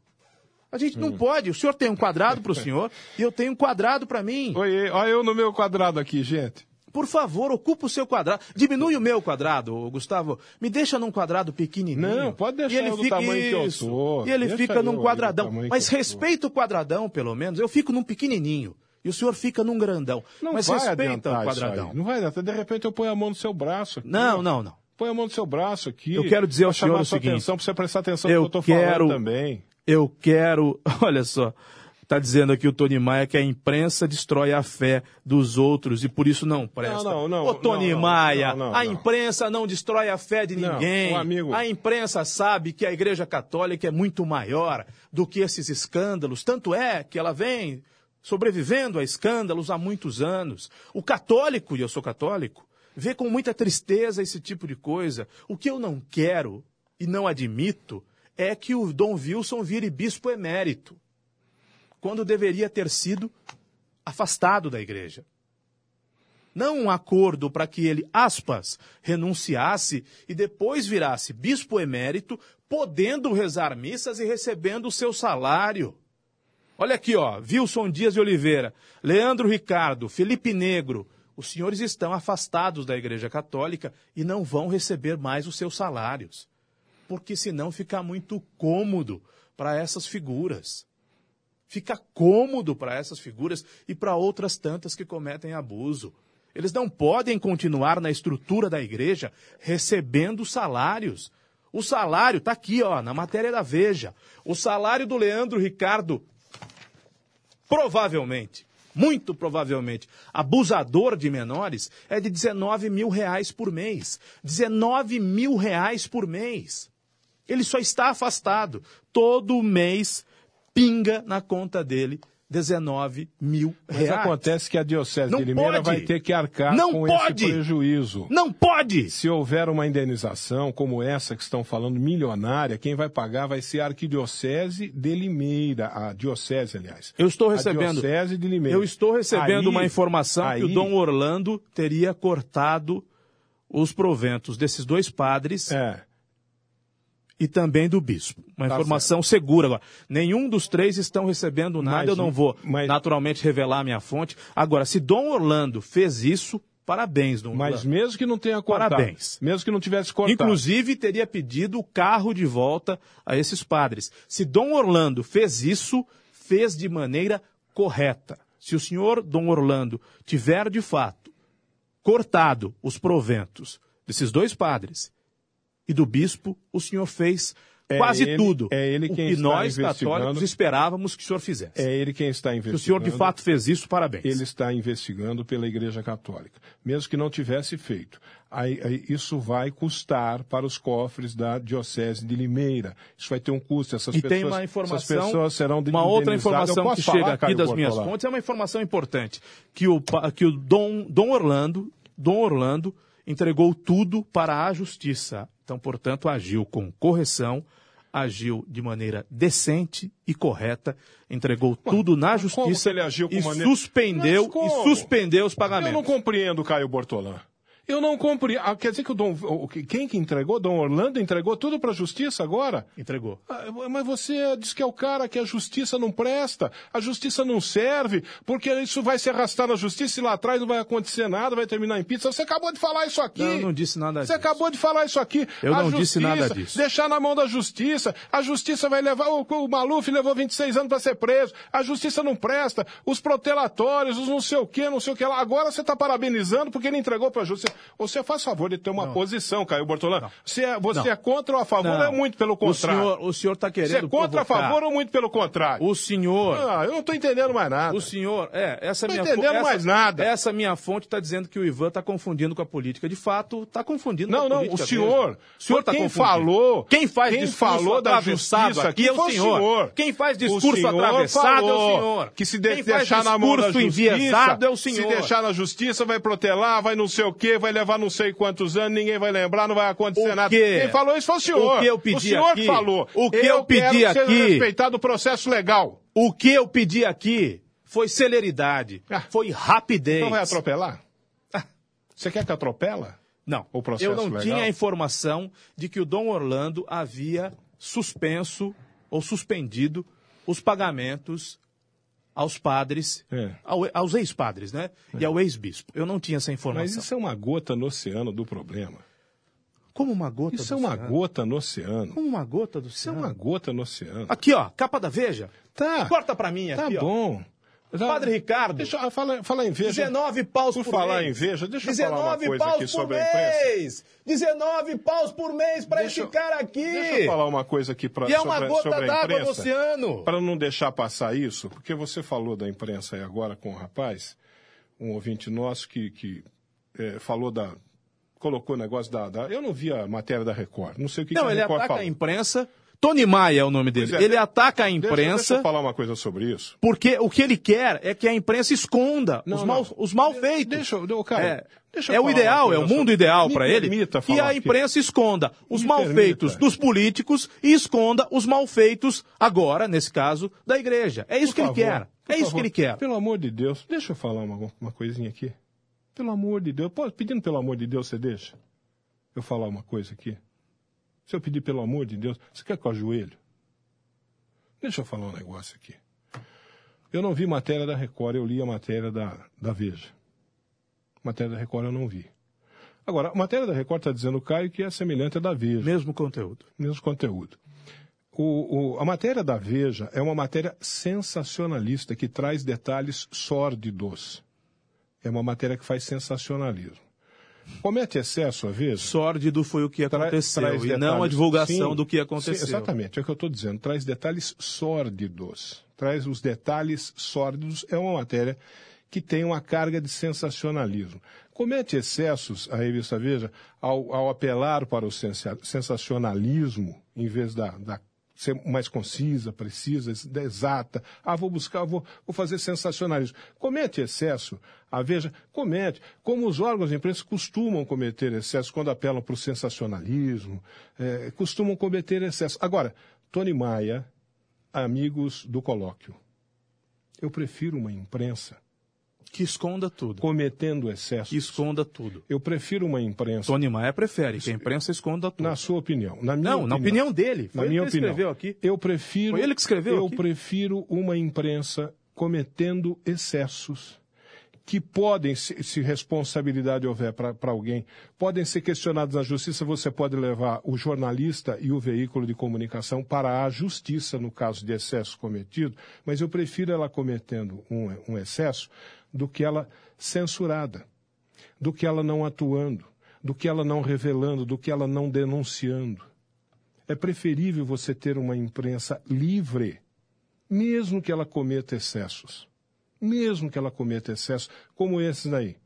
A gente não pode. O senhor tem um quadrado para o senhor e eu tenho um quadraado para mim. Oi, olha eu no meu quadrado aqui, gente. Por favor, ocupa o seu quadrado. Diminui o meu quadrado, Gustavo. Me deixa num quadrado pequenininho. Não, pode deixar e ele fica tamanho que eu isso. sou. E ele Deixa fica num quadradão. Mas respeita o quadradão, pelo menos. Eu fico num pequenininho. E o senhor fica num grandão. Não Mas vai respeita o quadradão. Não vai adiantar. De repente eu ponho a mão no seu braço aqui. Não, não, não. Põe a mão no seu braço aqui. Eu quero dizer ao senhor o seguinte. atenção, pra você prestar atenção Eu no que eu tô quero- falando também. Eu quero. Olha só. Tá dizendo aqui o Tony Maia que a imprensa destrói a fé dos outros e por isso não presta. Não, não, não, Ô, Tony não, Maia, não, não, a imprensa não destrói a fé de ninguém. um amigo- A imprensa sabe que a Igreja Católica é muito maior do que esses escândalos. Tanto é que ela vem sobrevivendo a escândalos há muitos anos. O católico, e eu sou católico, vê com muita tristeza esse tipo de coisa. O que eu não quero e não admito é que o Dom Wilson vire bispo emérito quando deveria ter sido afastado da igreja. Não um acordo para que ele, aspas, renunciasse e depois virasse bispo emérito, podendo rezar missas e recebendo o seu salário. Olha aqui, ó, Wilson Dias de Oliveira, Leandro Ricardo, Felipe Negro, os senhores estão afastados da Igreja Católica e não vão receber mais os seus salários. Porque senão fica muito cômodo para essas figuras fica cômodo para essas figuras e para outras tantas que cometem abuso. Eles não podem continuar na estrutura da igreja recebendo salários. O salário está aqui, ó, na matéria da Veja. O salário do Leandro Ricardo, provavelmente, muito provavelmente, abusador de menores, é de 19 mil reais por mês. 19 mil reais por mês. Ele só está afastado. Todo mês pinga na conta dele 19 mil Mas reais. acontece que a Diocese Não de Limeira pode. vai ter que arcar Não com pode. esse prejuízo. Não pode! Se houver uma indenização como essa que estão falando, milionária, quem vai pagar vai ser a Arquidiocese de Limeira, a Diocese, aliás. Eu estou A recebendo. Diocese de Limeira. Eu estou recebendo Aí- uma informação que o aí- Dom Orlando teria cortado os proventos desses dois padres É. e também do bispo. Uma Tá informação segura agora. Nenhum dos três estão recebendo nada, Mas- eu não vou mas- naturalmente revelar a minha fonte. Agora, se Dom Orlando fez isso, parabéns, Dom Mas Orlando. mesmo que não tenha cortado. Parabéns. Mesmo que não tivesse cortado. Inclusive, teria pedido o carro de volta a esses padres. Se Dom Orlando fez isso, fez de maneira correta. Se o senhor Dom Orlando tiver, de fato, cortado os proventos desses dois padres e do bispo, o senhor fez É quase ele- tudo é ele o quem que está nós, católicos, esperávamos que o senhor fizesse. É ele quem está Se investigando. o senhor, de fato, fez isso, parabéns. Ele está investigando pela Igreja Católica, mesmo que não tivesse feito. Aí, aí isso vai custar para os cofres da Diocese de Limeira. Isso vai ter um custo. Essas E pessoas, tem uma essas informação, pessoas serão uma outra informação que posso chega falar, aqui Caio das minhas fontes, é uma informação importante, que o, que o Dom, Dom Orlando, Dom Orlando entregou tudo para a justiça. Então, portanto, agiu com correção, agiu de maneira decente e correta, entregou tudo na justiça ele agiu com e maneira- suspendeu e suspendeu os Eu pagamentos. não compreendo, Caio Bortolã. Eu não compreendo. Ah, quer dizer que o Dom. Quem que entregou? Dom Orlando entregou tudo para a justiça agora? Entregou. Ah, Mas você diz que é o cara que a justiça não presta, a justiça não serve, porque isso vai se arrastar na justiça e lá atrás não vai acontecer nada, vai terminar em pizza. Você acabou de falar isso aqui. Não, eu não disse nada Você disso. acabou de falar isso aqui. Eu A não disse nada disso. Deixar na mão da justiça. A justiça vai levar. O, o Maluf levou 26 anos para ser preso. A justiça não presta. Os protelatórios, os não sei o que, não sei o que lá. Agora você está parabenizando porque ele entregou para a justiça. Você faz favor de ter uma posição, Caio Bortolã. Você, é, você Não. é contra ou a favor Não. ou é muito pelo contrário? o senhor está querendo Você é contra, a provocar. favor ou muito pelo contrário? O senhor... Ah, eu não estou entendendo mais nada. O senhor, é, essa Tô minha entendendo essa, mais nada. Essa minha fonte está dizendo que o Ivan está confundindo com a política. De fato, está confundindo Não, com a não, política. o senhor. mesmo. O senhor está quem confundindo. falou. Quem faz quem falou da justiça aqui é o senhor. Quem faz discurso atravessado é o senhor. Que se de- deixar na mão da discurso justiça. enviesado é o senhor. Se deixar na justiça, vai protelar, vai não sei o quê, vai levar não sei quantos anos, ninguém vai lembrar, não vai acontecer nada. Quem falou isso foi o senhor. O que eu pedi O senhor aqui- falou. o que eu pedi quero ser aqui- respeitado o processo legal. O que eu pedi aqui foi celeridade, Ah. foi rapidez. Então vai atropelar? Você quer que atropela? Não, O processo eu não legal? tinha a informação de que o Dom Orlando havia suspenso ou suspendido os pagamentos aos padres, É. ao- aos ex-padres, né? E ao ex-bispo. Eu não tinha essa Mas informação. isso é uma gota no oceano do problema. Como uma gota Isso é uma oceano. gota no oceano. Como uma gota do Isso é uma gota no oceano. Aqui, ó, capa da Veja. Tá. Corta pra mim Tá aqui, ó. bom. Já- Padre Ricardo. Deixa eu falar, em veja. 19 paus Por por, falar mês. em Veja, deixa eu 19 falar uma coisa aqui sobre a imprensa. mês. 19 paus por mês Deixa esse cara aqui. Deixa eu falar uma coisa aqui pra, E é uma sobre, gota sobre a d'água no imprensa. oceano. Para não deixar passar isso, porque você falou da imprensa aí agora com o rapaz, um ouvinte nosso que, que eh, falou da. colocou o negócio da, da- Eu não vi a matéria da Record. Não sei o que, Não, que a ele Record ataca falou. a imprensa. Tony Maia é o nome dele. É. Ele ataca a Deixa- Deixa, imprensa eu falar uma coisa sobre isso. porque o que ele quer é que a imprensa esconda Não, os, não. mal, os mal feitos. Deixa eu. Cara, É, é o ideal, é o mundo ideal para ele que a aqui. imprensa esconda os Me mal permita. dos políticos e esconda os mal feitos, agora, nesse caso, da igreja. É isso Por que favor, ele quer. É isso favor. que ele quer. Pelo amor de Deus, deixa eu falar uma, uma coisinha aqui. Pelo amor de Deus. Pedindo pelo amor de Deus, você deixa? Eu falar uma coisa aqui. Se eu pedir pelo amor de Deus, você quer que eu ajoelho? Deixa eu falar um negócio aqui. Eu não vi matéria da Record, eu li a matéria da, da Veja. Matéria da Record eu não vi. Agora, a matéria da Record está dizendo, Caio, que é semelhante à da Veja Mesmo conteúdo. mesmo conteúdo. O- o- a matéria da Veja é uma matéria sensacionalista que traz detalhes sórdidos. É uma matéria que faz sensacionalismo. Comete excesso, às vezes? Sórdido foi o que aconteceu traz e não a divulgação Sim, do que aconteceu. sim, exatamente, é o que eu estou dizendo. Traz detalhes sórdidos. Traz os detalhes sórdidos. É uma matéria que tem uma carga de sensacionalismo. Comete excessos, a revista Veja, ao, ao apelar para o sensa- sensacionalismo, em vez da, da ser mais concisa, precisa, exata. Ah, vou buscar, vou, vou fazer sensacionalismo. Comete excesso, a Veja comete, como os órgãos de imprensa costumam cometer excesso quando apelam para o sensacionalismo, eh, costumam cometer excesso. Agora, Tony Maia, amigos do colóquio, eu prefiro uma imprensa Que esconda tudo. cometendo excessos. Que esconda tudo. Eu prefiro uma imprensa, Tony Maia prefere que a imprensa esconda tudo. na sua opinião, na minha Não, na opinião dele. Foi na ele minha que opinião, escreveu aqui. eu prefiro. Foi ele que escreveu Eu aqui? prefiro uma imprensa cometendo excessos que podem, se, se responsabilidade houver para alguém, podem ser questionados na justiça. Você pode levar o jornalista e o veículo de comunicação para a justiça no caso de excesso cometido, mas eu prefiro ela cometendo um, um excesso do que ela censurada, do que ela não atuando, do que ela não revelando, do que ela não denunciando. É preferível você ter uma imprensa livre, mesmo que ela cometa excessos. Mesmo que ela cometa excessos, como esses daí.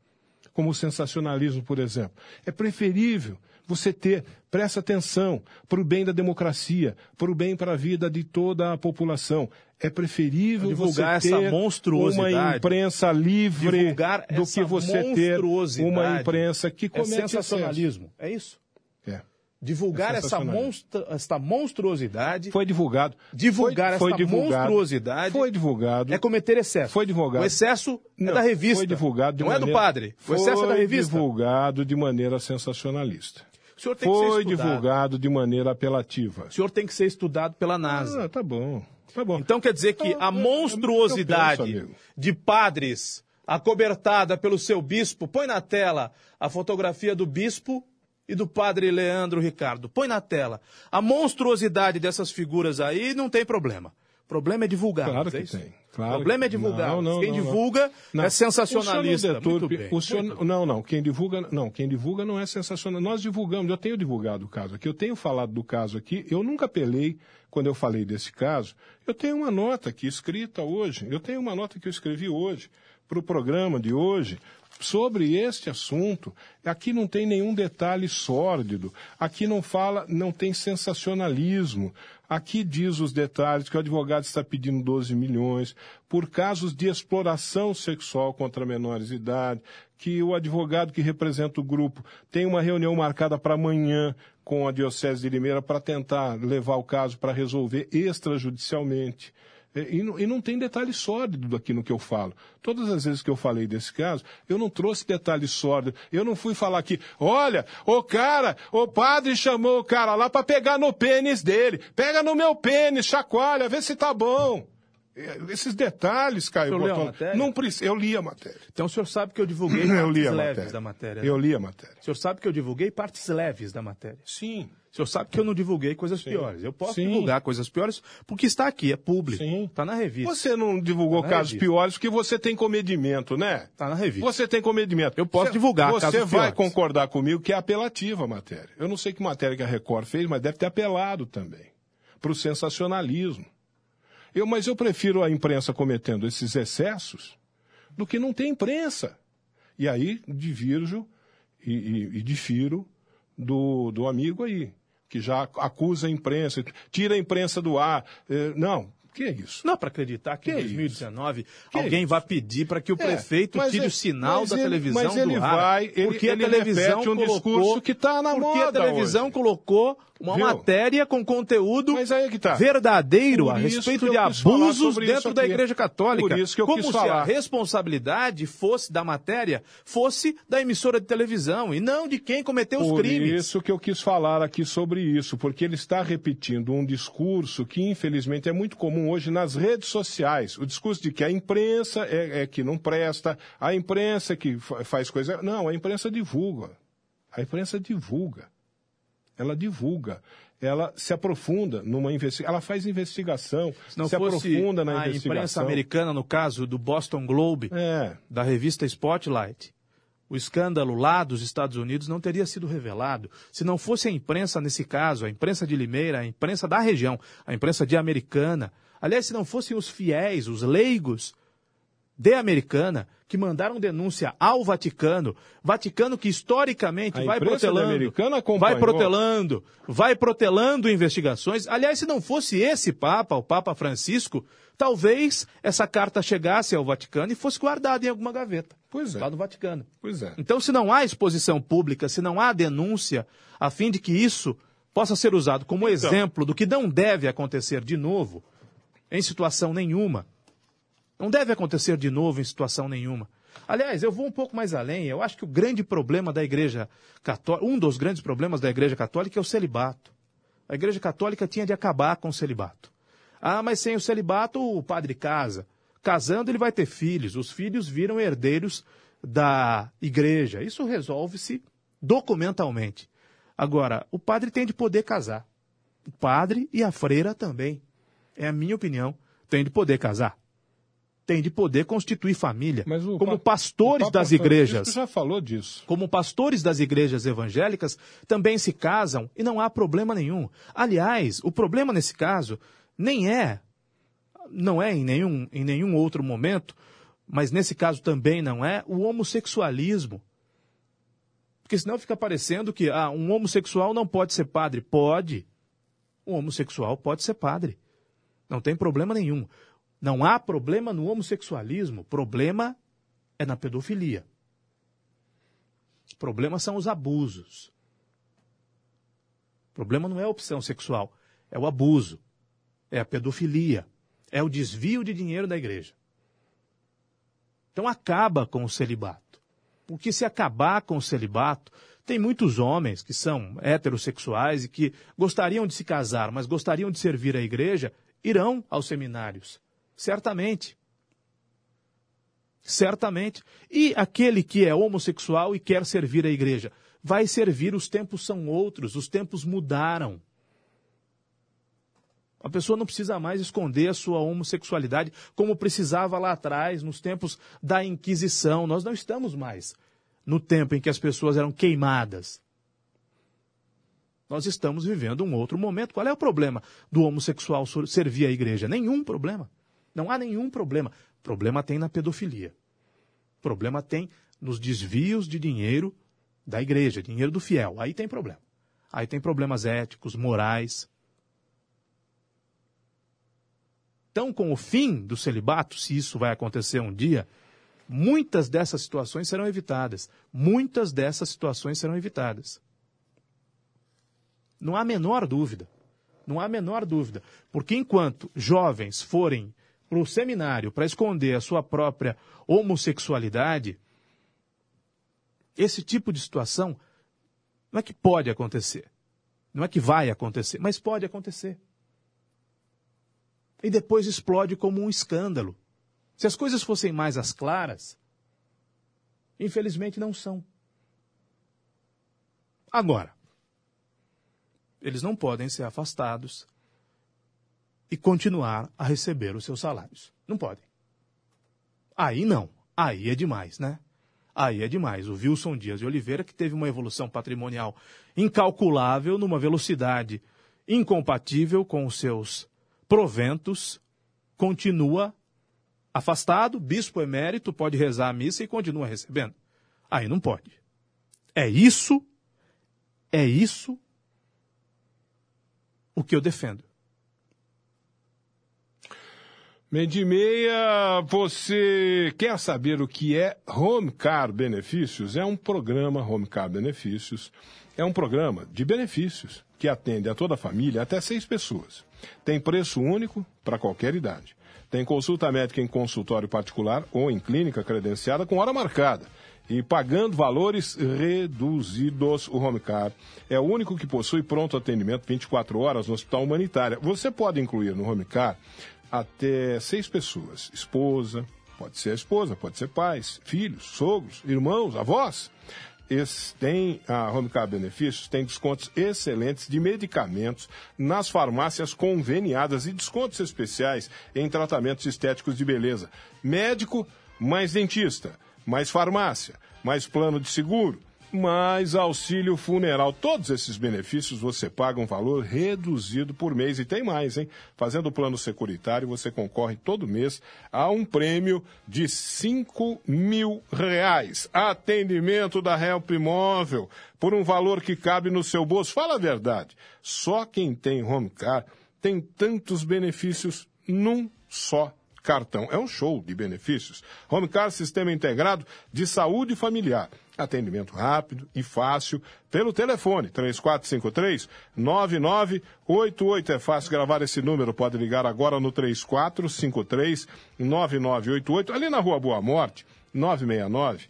Como o sensacionalismo, por exemplo. É preferível você ter, presta atenção, para o bem da democracia, para o bem para a vida de toda a população. É preferível Divulgar você essa ter monstruosidade. uma imprensa livre Divulgar do que você ter uma imprensa que É comete sensacionalismo. É isso. É. Divulgar É essa, essa monstruosidade Foi divulgado. Divulgar foi, essa monstruosidade Foi divulgado. é cometer excesso. Foi divulgado. O excesso Não, é da revista. Foi divulgado de Não é do maneira- padre. O excesso é da Foi revista. divulgado de maneira sensacionalista. O senhor tem que Foi ser estudado. divulgado de maneira apelativa. O senhor tem que ser estudado pela NASA. Ah, tá bom. Tá bom. Então quer dizer que Eu- a eu- monstruosidade eu penso, de padres acobertada pelo seu bispo, põe na tela a fotografia do bispo e do padre Leandro Ricardo. Põe na tela. A monstruosidade dessas figuras aí não tem problema. Problema é divulgar. Claro é que isso? tem. Claro o problema é que- divulgar. Não, não, Quem não, divulga é sensacionalista. O senhor não deturpe- Muito bem, o senhor- não, não. Quem divulga, não. Quem divulga não é sensacional. Nós divulgamos. Eu tenho divulgado o caso aqui. Eu tenho falado do caso aqui. Eu nunca apelei quando eu falei desse caso. Eu tenho uma nota aqui escrita hoje. Eu tenho uma nota que eu escrevi hoje para o programa de hoje sobre este assunto. Aqui não tem nenhum detalhe sórdido. Aqui não fala, não tem sensacionalismo. Aqui diz os detalhes que o advogado está pedindo 12 milhões por casos de exploração sexual contra menores de idade, que o advogado que representa o grupo tem uma reunião marcada para amanhã com a Diocese de Limeira para tentar levar o caso para resolver extrajudicialmente. E, não, e, não, tem detalhe sórdido aqui no que eu falo. Todas as vezes que eu falei desse caso, eu não trouxe detalhe sórdido. Eu não fui falar aqui, olha, o cara, o padre chamou o cara lá para pegar no pênis dele. Pega no meu pênis, chacoalha, vê se tá bom. Esses detalhes, Caio Botão, não precisa. Eu li a matéria. Então o senhor sabe que eu divulguei partes leves matéria. da matéria. Né? Eu li a matéria. O senhor sabe que eu divulguei partes leves da matéria. Sim. O senhor sabe que eu não divulguei coisas Sim. piores. Eu posso Sim. divulgar coisas piores porque está aqui, é público. Sim. Está na revista. Você não divulgou tá casos revista. piores porque você tem comedimento, né? Está na revista. Você tem comedimento. Eu posso você, divulgar Você casos vai piores. concordar comigo que é apelativa a matéria. Eu não sei que matéria que a Record fez, mas deve ter apelado também para o sensacionalismo. Eu, mas eu prefiro a imprensa cometendo esses excessos do que não ter imprensa. E aí divirjo e, e, e difiro do, do amigo aí, que já acusa a imprensa, tira a imprensa do ar. Eh, não, que é isso? Não, para acreditar que, que em 2019 é alguém é vai pedir para que o é, prefeito tire é, o sinal da ele, televisão mas ele do ar. Vai, ele, porque ele a televisão um colocou, discurso que está na porque moda Porque a televisão hoje. colocou uma Viu? matéria com conteúdo é tá. verdadeiro Por a respeito de abusos dentro da Igreja Católica. Por isso que eu Como se falar. a responsabilidade fosse da matéria, fosse da emissora de televisão e não de quem cometeu Por os crimes. Por isso que eu quis falar aqui sobre isso, porque ele está repetindo um discurso que infelizmente é muito comum hoje nas redes sociais. O discurso de que a imprensa é, é que não presta, a imprensa que faz coisa. Não, a imprensa divulga. A imprensa divulga ela divulga, ela se aprofunda numa investigação, ela faz investigação, se, não se aprofunda na a investigação. A imprensa americana, no caso do Boston Globe, é. da revista Spotlight, o escândalo lá dos Estados Unidos não teria sido revelado se não fosse a imprensa, nesse caso, a imprensa de Limeira, a imprensa da região, a imprensa de Americana. Aliás, se não fossem os fiéis, os leigos de Americana, que mandaram denúncia ao Vaticano, Vaticano que historicamente vai protelando, vai protelando, vai protelando investigações. Aliás, se não fosse esse Papa, o Papa Francisco, talvez essa carta chegasse ao Vaticano e fosse guardada em alguma gaveta. Pois é. Lá no Vaticano. Pois é. Então, se não há exposição pública, se não há denúncia, a fim de que isso possa ser usado como então. exemplo do que não deve acontecer de novo, em situação nenhuma, não deve acontecer de novo em situação nenhuma. Aliás, eu vou um pouco mais além. Eu acho que o grande problema da Igreja Católica, um dos grandes problemas da Igreja Católica é o celibato. A Igreja Católica tinha de acabar com o celibato. Ah, mas sem o celibato o padre casa. Casando ele vai ter filhos. Os filhos viram herdeiros da igreja. Isso resolve-se documentalmente. Agora, o padre tem de poder casar. O padre e a freira também. É a minha opinião. Tem de poder casar tem de poder constituir família. como pastores das igrejas. já falou disso. Como pastores das igrejas evangélicas também se casam e não há problema nenhum. Aliás, o problema nesse caso nem é, não é em nenhum, em nenhum outro momento, mas nesse caso também não é, o homossexualismo. Porque senão fica parecendo que ah, um homossexual não pode ser padre. Pode. Um homossexual pode ser padre. Não tem problema nenhum. Não há problema no homossexualismo, problema é na pedofilia. Problemas são os abusos. Problema não é a opção sexual, é o abuso, é a pedofilia, é o desvio de dinheiro da igreja. Então acaba com o celibato. Porque se acabar com o celibato, tem muitos homens que são heterossexuais e que gostariam de se casar, mas gostariam de servir a igreja, irão aos seminários Certamente. Certamente. E aquele que é homossexual e quer servir a igreja? Vai servir, os tempos são outros, os tempos mudaram. A pessoa não precisa mais esconder a sua homossexualidade como precisava lá atrás, nos tempos da Inquisição. Nós não estamos mais no tempo em que as pessoas eram queimadas. Nós estamos vivendo um outro momento. Qual é o problema do homossexual servir a igreja? Nenhum problema. Não há nenhum problema. Problema tem na pedofilia. Problema tem nos desvios de dinheiro da igreja, dinheiro do fiel. Aí tem problema. Aí tem problemas éticos, morais. Então, com o fim do celibato, se isso vai acontecer um dia, muitas dessas situações serão evitadas. Muitas dessas situações serão evitadas. Não há a menor dúvida. Não há a menor dúvida. Porque enquanto jovens forem para o seminário para esconder a sua própria homossexualidade, esse tipo de situação não é que pode acontecer, não é que vai acontecer, mas pode acontecer. E depois explode como um escândalo. Se as coisas fossem mais às claras, infelizmente não são. Agora, eles não podem ser afastados e continuar a receber os seus salários. Não podem. Aí não. Aí é demais, né? Aí é demais. O Wilson Dias de Oliveira, que teve uma evolução patrimonial incalculável, numa velocidade incompatível com os seus proventos, continua afastado, bispo emérito, pode rezar a missa e continua recebendo. Aí não pode. É isso, é isso o que eu defendo. Meio de meia, você quer saber o que é Home Car Benefícios? É um programa Home Car Benefícios. É um programa de benefícios que atende a toda a família, até seis pessoas. Tem preço único para qualquer idade. Tem consulta médica em consultório particular ou em clínica credenciada com hora marcada e pagando valores reduzidos. O Home Car é o único que possui pronto atendimento 24 horas no Hospital Humanitária. Você pode incluir no Home Car até seis pessoas: esposa, pode ser a esposa, pode ser pais, filhos, sogros, irmãos, avós. Esse, tem a Home Car Benefícios tem descontos excelentes de medicamentos nas farmácias conveniadas e descontos especiais em tratamentos estéticos de beleza. Médico mais dentista mais farmácia, mais plano de seguro, mais auxílio funeral. Todos esses benefícios você paga um valor reduzido por mês. E tem mais, hein? Fazendo o plano securitário, você concorre todo mês a um prêmio de 5 mil reais. Atendimento da Help Imóvel, por um valor que cabe no seu bolso. Fala a verdade. Só quem tem home car tem tantos benefícios num só cartão. É um show de benefícios. Homecar Sistema Integrado de Saúde Familiar. Atendimento rápido e fácil pelo telefone 3453 9988. É fácil gravar esse número, pode ligar agora no 3453 9988, ali na Rua Boa Morte, 969,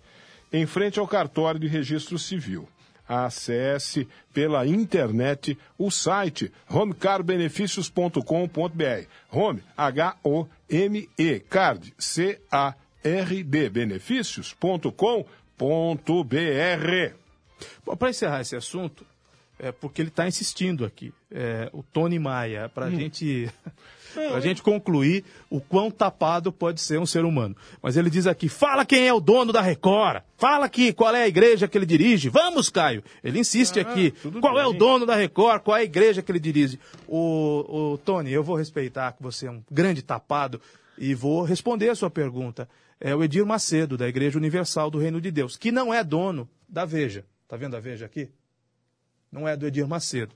em frente ao cartório de registro civil acesse pela internet o site homecarbenefícios.com.br. Home, H-O-M-E, card, C-A-R-D, benefícios.com.br. Para encerrar esse assunto, é porque ele está insistindo aqui, é, o Tony Maia, para a hum. gente a gente concluir o quão tapado pode ser um ser humano. Mas ele diz aqui: fala quem é o dono da Record. Fala aqui qual é a igreja que ele dirige. Vamos, Caio. Ele insiste ah, aqui. Qual bem. é o dono da Record? Qual é a igreja que ele dirige? O, o Tony, eu vou respeitar que você é um grande tapado e vou responder a sua pergunta. É o Edir Macedo, da Igreja Universal do Reino de Deus, que não é dono da Veja. Tá vendo a Veja aqui? Não é do Edir Macedo.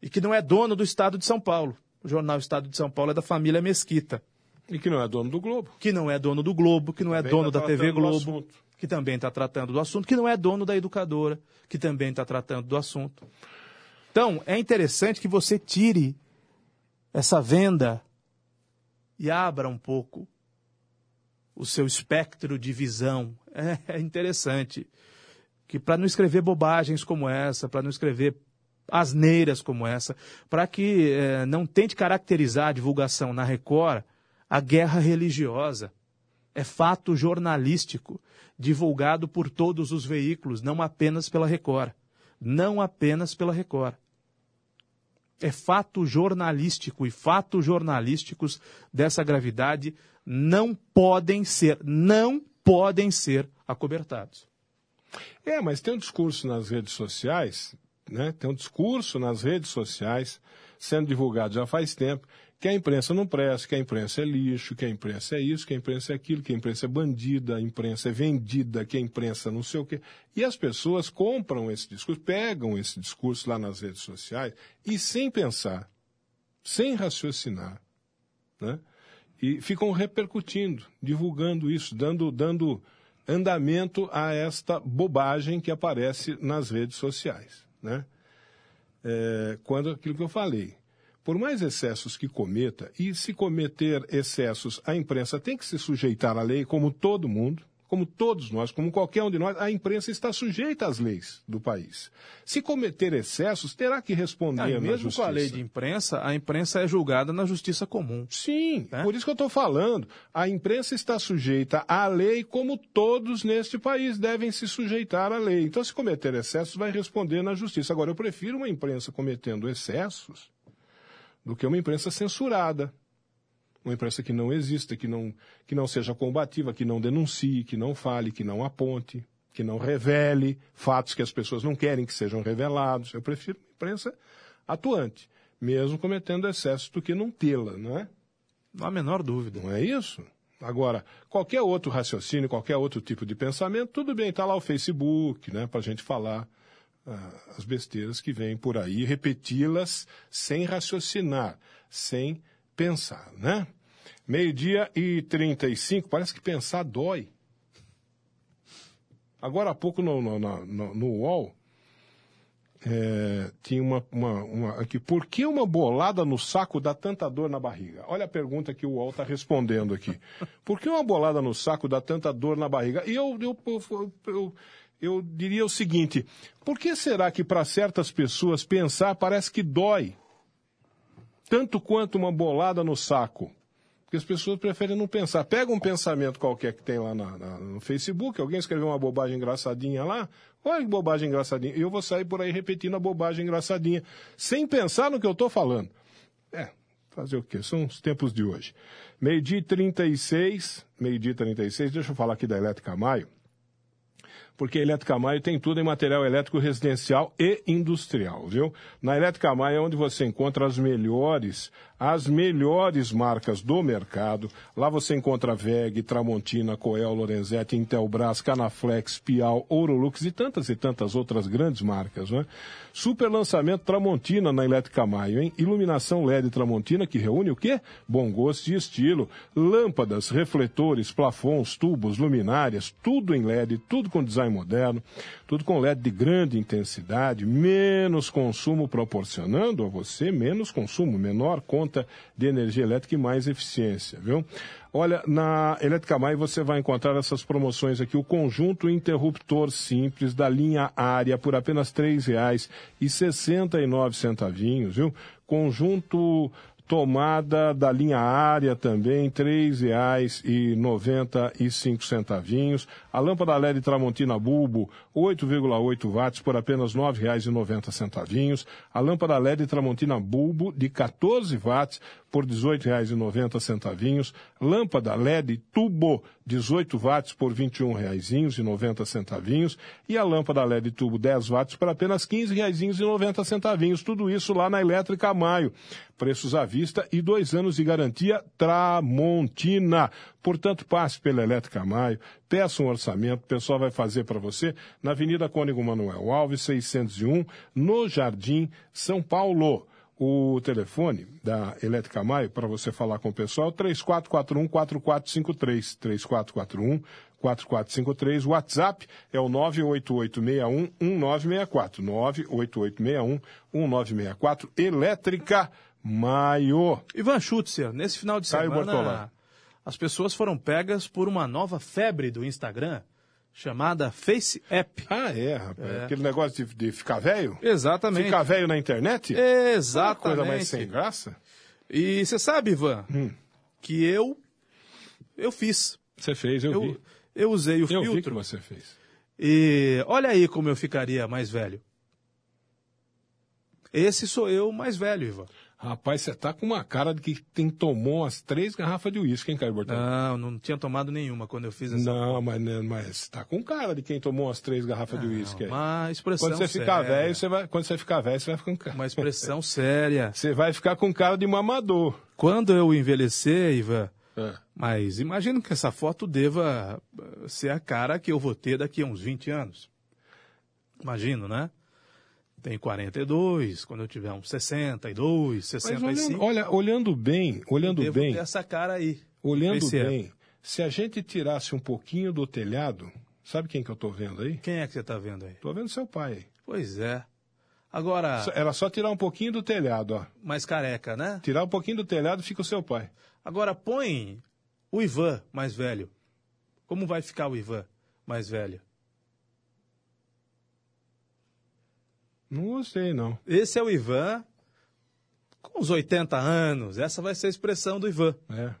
E que não é dono do Estado de São Paulo. O jornal Estado de São Paulo é da família Mesquita. E que não é dono do Globo. Que não é dono do Globo, que não é dono tá da TV Globo. Que também está tratando do assunto, que não é dono da educadora, que também está tratando do assunto. Então, é interessante que você tire essa venda e abra um pouco o seu espectro de visão. É, é interessante que para não escrever bobagens como essa, para não escrever asneiras como essa, para que eh, não tente caracterizar a divulgação na Record a guerra religiosa. É fato jornalístico, divulgado por todos os veículos, não apenas pela Record. Não apenas pela Record. É fato jornalístico e fatos jornalísticos dessa gravidade não podem ser, não podem ser acobertados. É, mas tem um discurso nas redes sociais né? Tem um discurso nas redes sociais sendo divulgado já faz tempo que a imprensa não presta, que a imprensa é lixo, que a imprensa é isso, que a imprensa é aquilo, que a imprensa é bandida, a imprensa é vendida, que a imprensa não sei o quê. E as pessoas compram esse discurso, pegam esse discurso lá nas redes sociais e sem pensar, sem raciocinar, né? E ficam repercutindo, divulgando isso, dando, dando andamento a esta bobagem que aparece nas redes sociais né? É, quando aquilo que eu falei. por mais excessos que cometa, e se cometer excessos, a imprensa tem que se sujeitar à lei, como todo mundo, como todos nós, como qualquer um de nós, a imprensa está sujeita às leis do país. Se cometer excessos, terá que responder Ah, e na mesmo justiça. com a lei de imprensa, a imprensa é julgada na justiça comum. Sim, Né? por isso que eu estou falando. A imprensa está sujeita à lei, como todos neste país devem se sujeitar à lei. Então, se cometer excessos, vai responder na justiça. Agora, eu prefiro uma imprensa cometendo excessos do que uma imprensa censurada. Uma imprensa que não exista, que não, que não seja combativa, que não denuncie, que não fale, que não aponte, que não revele fatos que as pessoas não querem que sejam revelados. Eu prefiro uma imprensa atuante, mesmo cometendo excessos, do que não tê-la, não é? Não há a menor dúvida. Não é isso? Agora, qualquer outro raciocínio, qualquer outro tipo de pensamento, tudo bem, está lá o Facebook, né, para a gente falar ah, as besteiras que vêm por aí, repeti-las sem raciocinar, sem pensar, né? Meio-dia e 35, parece que pensar dói. Agora há pouco no, no, no, no, UOL, é, tinha uma, uma, uma aqui. Por que uma bolada no saco dá tanta dor na barriga? Olha a pergunta que o UOL está respondendo aqui. Por que uma bolada no saco dá tanta dor na barriga? E eu, eu, eu, eu, eu diria o seguinte: por que será que para certas pessoas pensar parece que dói? Tanto quanto uma bolada no saco. Porque as pessoas preferem não pensar. Pega um pensamento qualquer que tem lá na- na- no Facebook, alguém escreveu uma bobagem engraçadinha lá, olha que bobagem engraçadinha. E eu vou sair por aí repetindo a bobagem engraçadinha, sem pensar no que eu estou falando. É, fazer o quê? São os tempos de hoje. Meio-dia e 36, meio-dia e 36, deixa eu falar aqui da Elétrica Maio porque a Elétrica Maio tem tudo em material elétrico residencial e industrial, viu? Na Elétrica Maio é onde você encontra as melhores, as melhores marcas do mercado. Lá você encontra VEG, Tramontina, Coel, Lorenzetti, Intelbras, Canaflex, Pial, Ourolux e tantas e tantas outras grandes marcas, né? Super lançamento Tramontina na Elétrica Maio, hein? Iluminação LED Tramontina que reúne o quê? Bom gosto e estilo. Lâmpadas, refletores, plafons, tubos, luminárias, tudo em LED, tudo com design moderno, tudo com LED de grande intensidade, menos consumo proporcionando a você menos consumo, menor conta de energia elétrica e mais eficiência, viu? Olha, na Elétrica Mai você vai encontrar essas promoções aqui, o conjunto interruptor simples da linha área por apenas R$ 3,69, viu? Conjunto tomada da linha área também, R$ 3,95. A lâmpada LED Tramontina Bulbo, 8,8 watts por apenas R$ 9,90. A lâmpada LED Tramontina Bulbo de 14 watts por R$ 18,90. Lâmpada LED Tubo 18 watts por R$ 21,90. E a lâmpada LED Tubo 10 watts por apenas R$ 15,90. Tudo isso lá na Elétrica Maio. Preços à vista e dois anos de garantia Tramontina. Portanto, passe pela Elétrica Maio, peça um orçamento, o pessoal vai fazer para você na Avenida Cônigo Manuel Alves, 601, no Jardim São Paulo. O telefone da Elétrica Maio, para você falar com o pessoal, 3441-4453. 3441-4453. O WhatsApp é o 98861-1964. 98861-1964. Elétrica Maio. Ivan Schutzer, nesse final de Caio semana, as pessoas foram pegas por uma nova febre do Instagram chamada Face App. Ah, é, rapaz. Aquele negócio de, de ficar velho? Exatamente. Ficar velho na internet? Exatamente. Coisa mais sem graça? E você sabe, Ivan, Hum. que eu eu fiz. Você fez, eu, Eu, vi. eu usei o Eu vi que filtro. você fez. E olha aí como eu ficaria mais velho. Esse sou eu mais velho, Ivan. Rapaz, você tá com uma cara de que tem, tomou umas três garrafas de uísque, hein, Caio Bortolã? Não, não tinha tomado nenhuma quando eu fiz essa. Não, mas, né, mas tá com cara de quem tomou umas três garrafas de uísque. Uma expressão Quando você ficar séria. velho, você vai, quando você ficar velho, você vai ficar com cara. Uma expressão séria. Você vai ficar com cara de mamador. Quando eu envelhecer, Ivan, É. mas imagino que essa foto deva eh, ser a cara que eu vou ter daqui a uns 20 anos. Imagino, né? Tenho 42, quando eu tiver uns 62, Mas 65, olhando, olha, olhando bem, olhando devo bem, ter essa cara aí. olhando bem, se a gente tirasse um pouquinho do telhado, sabe quem que eu tô vendo aí? Quem é que você está vendo aí? Tô vendo seu pai aí. Pois é. Agora, Era só tirar um pouquinho do telhado, ó. mais careca, né? Tirar um pouquinho do telhado fica o seu pai. Agora põe o Ivan mais velho. Como vai ficar o Ivan mais velho? Não gostei, não. Esse é o Ivan com uns 80 anos. Essa vai ser a expressão do Ivan. É.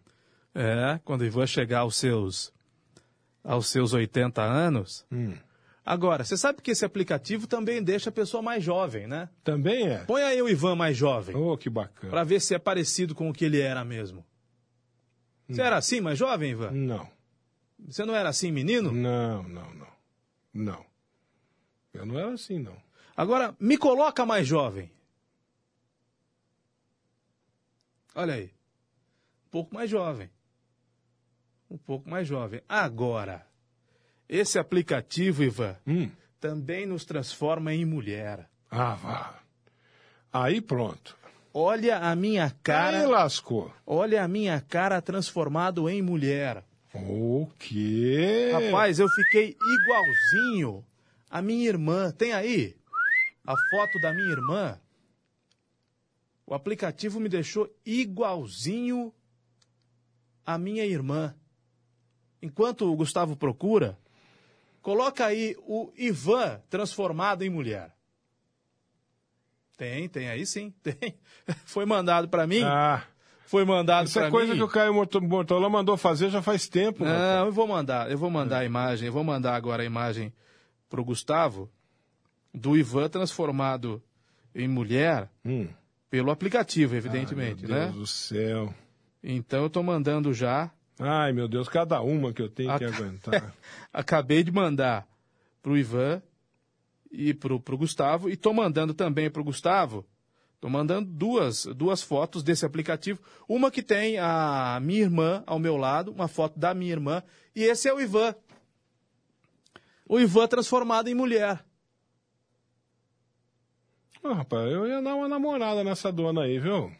É, quando o Ivan chegar aos seus aos seus 80 anos. Hum. Agora, você sabe que esse aplicativo também deixa a pessoa mais jovem, né? Também é. Põe aí o Ivan mais jovem, Oh, que bacana. para ver se é parecido com o que ele era mesmo. Você era assim, mais jovem, Ivan? Não. Você não era assim, menino? Não, não, não. Não. Eu não era assim, não. Agora, me coloca mais jovem. Olha aí. Um pouco mais jovem. Um pouco mais jovem. Agora, esse aplicativo, Ivan, Hum. também nos transforma em mulher. Ah, vá. Aí pronto. Olha a minha Aí cara, lascou. olha a minha cara transformado em mulher. O quê? Rapaz, eu fiquei igualzinho à minha irmã. Tem aí a foto da minha irmã? O aplicativo me deixou igualzinho à minha irmã. Enquanto o Gustavo procura, coloca aí o Ivan transformado em mulher. Tem, tem aí sim, tem. Foi mandado para mim. Ah, Foi mandado isso para é coisa mim. que o Caio Morto- Mortola mandou fazer já faz tempo. rapaz. Não, eu vou mandar, eu vou mandar a imagem, eu vou mandar agora a imagem pro Gustavo do Ivan transformado em mulher Hum. pelo aplicativo, evidentemente, Ai, meu né? Deus do céu. Então eu tô mandando já. Ai, meu Deus, cada uma que eu tenho Ah, que aguentar. Acabei de mandar pro Ivan e pro, pro Gustavo e tô mandando também pro Gustavo. Tô mandando duas, duas fotos desse aplicativo. Uma que tem a minha irmã ao meu lado, uma foto da minha irmã, e esse é o Ivan. O Ivan transformado em mulher. Ah, rapaz, eu ia dar uma namorada nessa dona aí, viu?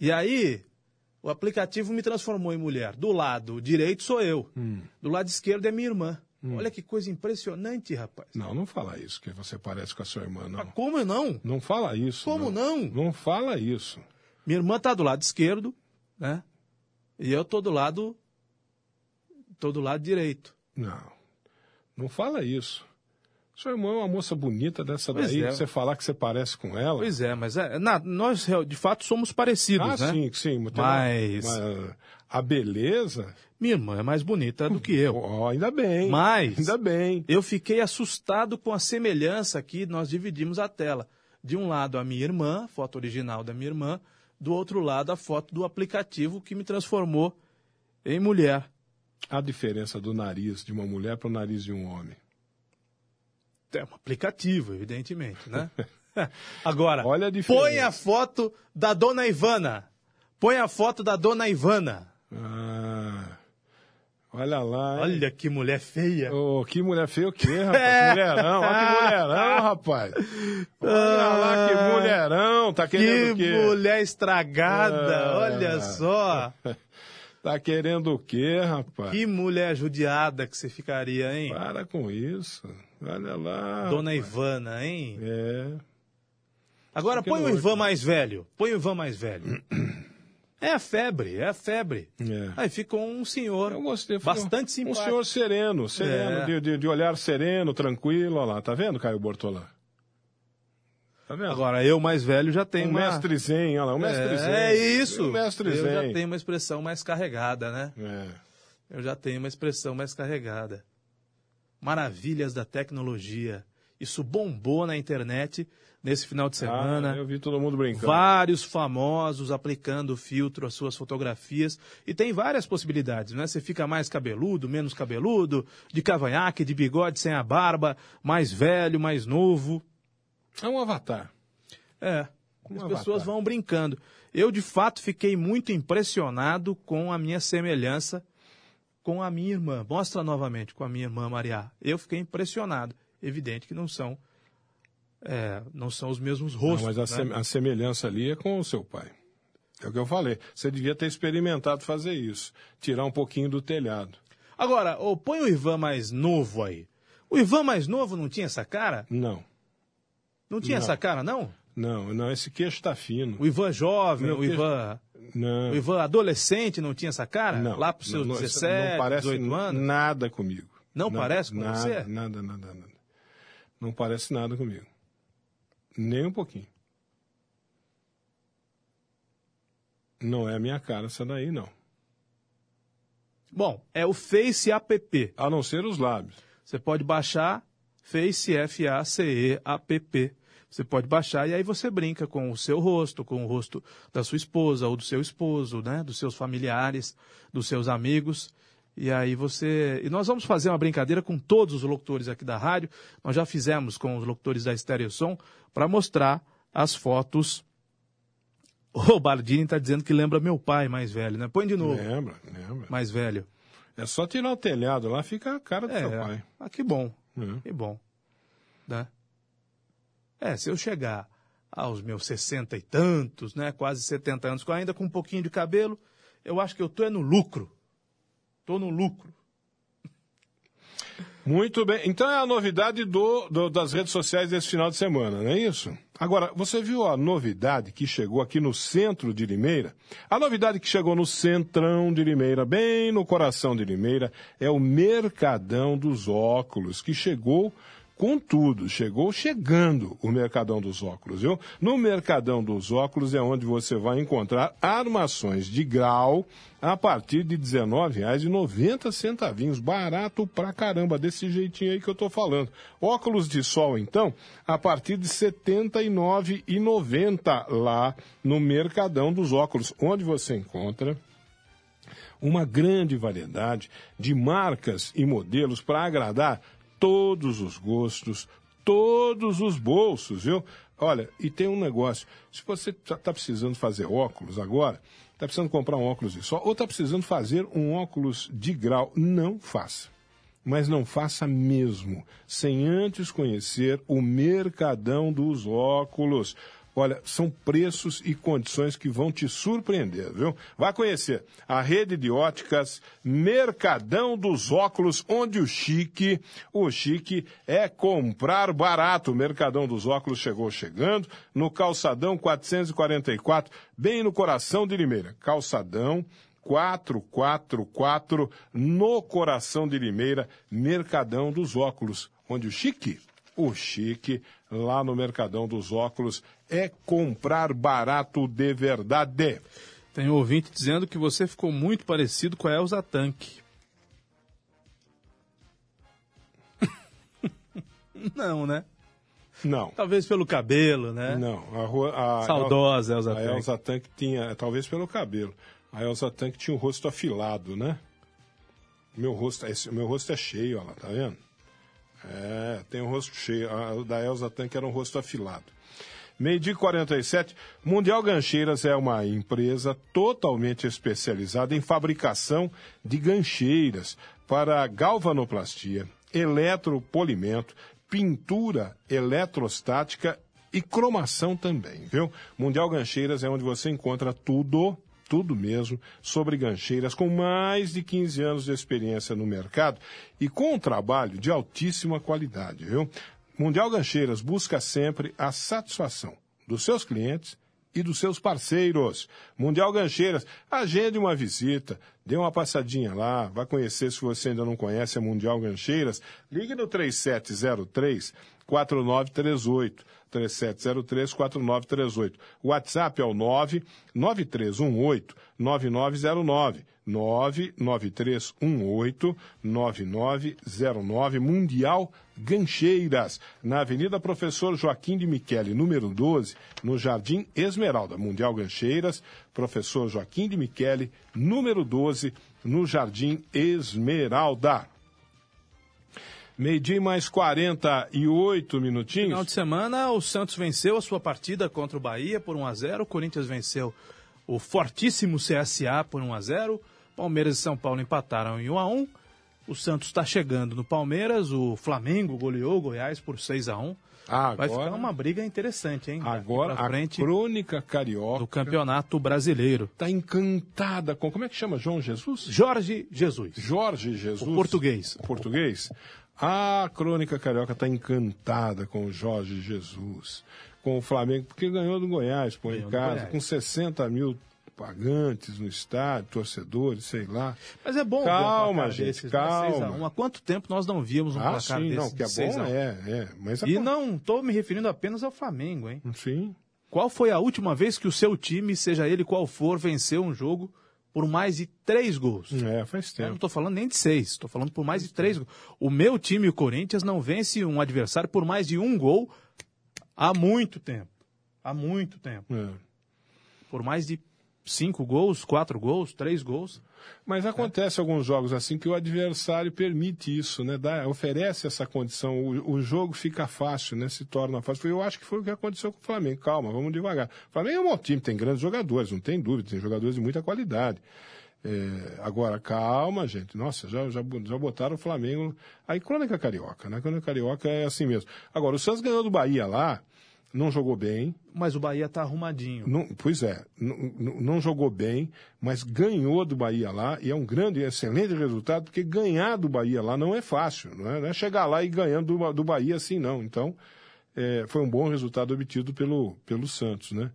E aí, o aplicativo me transformou em mulher. Do lado direito sou eu. Hum. Do lado esquerdo é minha irmã. Olha que coisa impressionante, rapaz. Não, não fala isso, que você parece com a sua irmã, não. Mas como não? Não fala isso. Como não? Não fala isso. Minha irmã tá do lado esquerdo, né? E eu tô do lado. tô do lado direito. Não. Não fala isso. Sua irmã é uma moça bonita dessa Pois daí, é. você falar que você parece com ela. Pois é, mas é, na- nós de fato somos parecidos, ah, né? sim, sim. tem uma- Mas- uma- a beleza. Minha irmã é mais bonita do que eu. Ó, ainda bem. Mas- Ainda bem. Eu fiquei assustado com a semelhança que nós dividimos a tela. De um lado a minha irmã, a foto original da minha irmã, do outro lado a foto do aplicativo que me transformou em mulher. A diferença do nariz de uma mulher para o nariz de um homem. É um aplicativo, evidentemente, né? Agora, Olha a põe a foto da dona Ivana. Põe a foto da dona Ivana. Ah, olha lá. hein? Olha que mulher feia. Ô, que mulher feia o quê, rapaz? Que mulherão, olha que mulherão, rapaz. Olha lá que mulherão, tá querendo Que o quê? mulher estragada, Ah. olha só. Tá querendo o quê, rapaz? Que mulher judiada que você ficaria, hein? Para com isso. Olha lá. Dona rapaz. Ivana, hein? É. Agora põe o. Ivan mais velho. Põe o Ivan mais velho. É a febre, é a febre. É. Aí ficou um senhor Eu gostei. bastante um, simpático. Um senhor sereno, sereno, É. de, de- de olhar sereno, tranquilo. Olha lá, tá vendo, Caio Bortolã? Tá vendo? Agora, eu mais velho já tenho um uma... mestre zen, olha lá, um mestre zen. É isso. Um mestre eu zen. já tenho uma expressão mais carregada, né? É. Eu já tenho uma expressão mais carregada. Maravilhas da tecnologia. Isso bombou na internet nesse final de semana. Ah, eu vi todo mundo brincando. Vários famosos aplicando filtro às suas fotografias. E tem várias possibilidades, né? Você fica mais cabeludo, menos cabeludo, de cavanhaque, de bigode sem a barba, mais velho, mais novo. É um avatar. É. Um As avatar. pessoas vão brincando. Eu, de fato, fiquei muito impressionado com a minha semelhança com a minha irmã. Mostra novamente com a minha irmã Maria. Eu fiquei impressionado. Evidente que não são, é, não são os mesmos Não, rostos. mas a, né? semelhança ali é com o seu pai. É o que eu falei. Você devia ter experimentado fazer isso. Tirar um pouquinho do telhado. Agora, ô, põe o Ivan mais novo aí. O Ivan mais novo não tinha essa cara? Não. Não tinha Não. essa cara, não? Não, não, esse queixo tá fino. O Ivan jovem, Meu o queixo- Ivan, Não. o Ivan adolescente não tinha essa cara? Não. Lá pros seus não, não, 17, não parece 18 anos? Nada comigo. Não Nada, parece com nada, você? Nada, nada, nada. Não parece nada comigo. Nem um pouquinho. Não é a minha cara essa daí, não. Bom, é o Face App. A não ser os lábios. Você pode baixar Face F-A-C-E-A-P-P. Você pode baixar e aí você brinca com o seu rosto, com o rosto da sua esposa ou do seu esposo, né? Dos seus familiares, dos seus amigos. E aí você. E nós vamos fazer uma brincadeira com todos os locutores aqui da rádio. Nós já fizemos com os locutores da Stereo Som para mostrar as fotos. O Bardini está dizendo que lembra meu pai mais velho, né? Põe de novo, Lembra, lembra. mais velho. É só tirar o telhado lá, fica a cara do seu É, pai. ah, que bom. É. Que bom. Né? É, se eu chegar aos meus sessenta e tantos, né, quase 70 anos, ainda com um pouquinho de cabelo, eu acho que eu tô é no lucro. Tô no lucro. Muito bem. Então é a novidade do, do- das redes sociais desse final de semana, não é isso? Agora, você viu a novidade que chegou aqui no centro de Limeira? A novidade que chegou no centrão de Limeira, bem no coração de Limeira, é o Mercadão dos Óculos, que chegou com tudo. Chegou chegando o Mercadão dos Óculos, viu? No Mercadão dos Óculos é onde você vai encontrar armações de grau a partir de R$19,90. Barato pra caramba, desse jeitinho aí que eu tô falando. Óculos de sol, então, a partir de R$ 79,90 lá no Mercadão dos Óculos, onde você encontra uma grande variedade de marcas e modelos para agradar todos os gostos, todos os bolsos, viu? Olha, e tem um negócio. Se você está precisando fazer óculos agora, está precisando comprar um óculos de sol, ou está precisando fazer um óculos de grau, não faça. Mas não faça mesmo, sem antes conhecer o Mercadão dos Óculos. Olha, são preços e condições que vão te surpreender, viu? Vai conhecer a rede de óticas Mercadão dos Óculos, onde o chique, o chique é comprar barato. O Mercadão dos Óculos chegou chegando no Calçadão 444, bem no coração de Limeira. Calçadão 444, no coração de Limeira, Mercadão dos Óculos, onde o chique o chique lá no Mercadão dos Óculos é comprar barato de verdade. Tem um ouvinte dizendo que você ficou muito parecido com a Elza Tanque. Não, né? Não, Talvez pelo cabelo, né? não. A, rua- a, Saudosa Elza a. Elza Tank tinha, talvez pelo cabelo, a Elza Tank tinha o rosto afilado, né? Meu rosto, esse, meu rosto é cheio, olha lá, tá vendo? É, tem um rosto cheio. A, da Elza Tank era um rosto afilado. Meio-dia e 47, Mundial Gancheiras é uma empresa totalmente especializada em fabricação de gancheiras para galvanoplastia, eletropolimento, pintura eletrostática e cromação também, viu? Mundial Gancheiras é onde você encontra tudo, tudo mesmo, sobre gancheiras com mais de 15 anos de experiência no mercado e com um trabalho de altíssima qualidade, viu? Mundial Gancheiras busca sempre a satisfação dos seus clientes e dos seus parceiros. Mundial Gancheiras, agende uma visita, dê uma passadinha lá, vai conhecer se você ainda não conhece a Mundial Gancheiras. Ligue no 3703 4938. 3703-4938. O WhatsApp é o 99318 9909. 99318 9909 Mundial Gancheiras, na Avenida Professor Joaquim de Michele, número 12, no Jardim Esmeralda. Mundial Gancheiras, Professor Joaquim de Michele, número 12, no Jardim Esmeralda. Meio-dia mais 48 minutinhos. Final de semana, o Santos venceu a sua partida contra o Bahia por 1 a 0 o Corinthians venceu o fortíssimo CSA por 1 a 0 Palmeiras e São Paulo empataram em 1 a 1 O Santos está chegando no Palmeiras, o Flamengo goleou o Goiás por 6 a 1 Agora, Vai ficar uma briga interessante, hein? agora a frente crônica carioca do Campeonato Brasileiro. está encantada com. Como é que chama? João Jesus? Jorge Jesus. Jorge Jesus. O português. Português. A crônica carioca está encantada com o Jorge Jesus, com o Flamengo, porque ganhou do Goiás, pô, em casa, com 60 mil pagantes no estádio, torcedores, sei lá. Mas é bom calma, ver um gente, desses, calma. Né? Há quanto tempo nós não víamos um ah, placar sim, desse não, que é bom, é, é. Mas e não estou me referindo apenas ao Flamengo, hein? Sim. Qual foi a última vez que o seu time, seja ele qual for, venceu um jogo por mais de três gols? É, faz tempo. Eu não estou falando nem de seis, estou falando por mais de três gols. O meu time, o Corinthians, não vence um adversário por mais de um gol há muito tempo. Há muito tempo. É. Por mais de cinco gols, quatro gols, três gols. Mas acontece é. alguns jogos assim que o adversário permite isso, né? Dá, oferece essa condição, o, o, jogo fica fácil, né? Se torna fácil. Eu acho que foi o que aconteceu com o Flamengo. Calma, vamos devagar. O Flamengo é um bom time, tem grandes jogadores, não tem dúvida, tem jogadores de muita qualidade. É, agora, calma, gente. Nossa, já, já, já botaram o Flamengo. Aí, crônica carioca, né? Crônica carioca é assim mesmo. Agora, o Santos ganhou do Bahia lá, não jogou bem. Mas o Bahia está arrumadinho. Não, pois é, não, não, jogou bem, mas ganhou do Bahia lá e é um grande, excelente resultado, porque ganhar do Bahia lá não é fácil, não é, não é chegar lá e ganhando do, do Bahia assim, não. Então, é, foi um bom resultado obtido pelo, pelo Santos, né?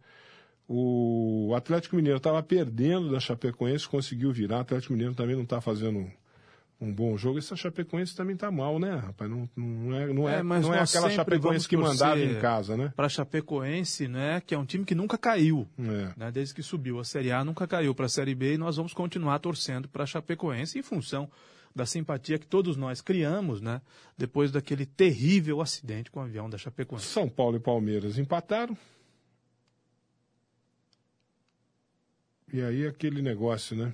O Atlético Mineiro estava perdendo da Chapecoense, conseguiu virar. O Atlético Mineiro também não está fazendo um bom jogo. Essa Chapecoense também tá mal, né, rapaz? Não, não é, não é, é não é aquela Chapecoense que mandava em casa, né? Para Chapecoense, né, que é um time que nunca caiu, é. né, desde que subiu a Série A, nunca caiu para a Série B e nós vamos continuar torcendo para Chapecoense em função da simpatia que todos nós criamos, né, depois daquele terrível acidente com o avião da Chapecoense. São Paulo e Palmeiras empataram. E aí aquele negócio, né?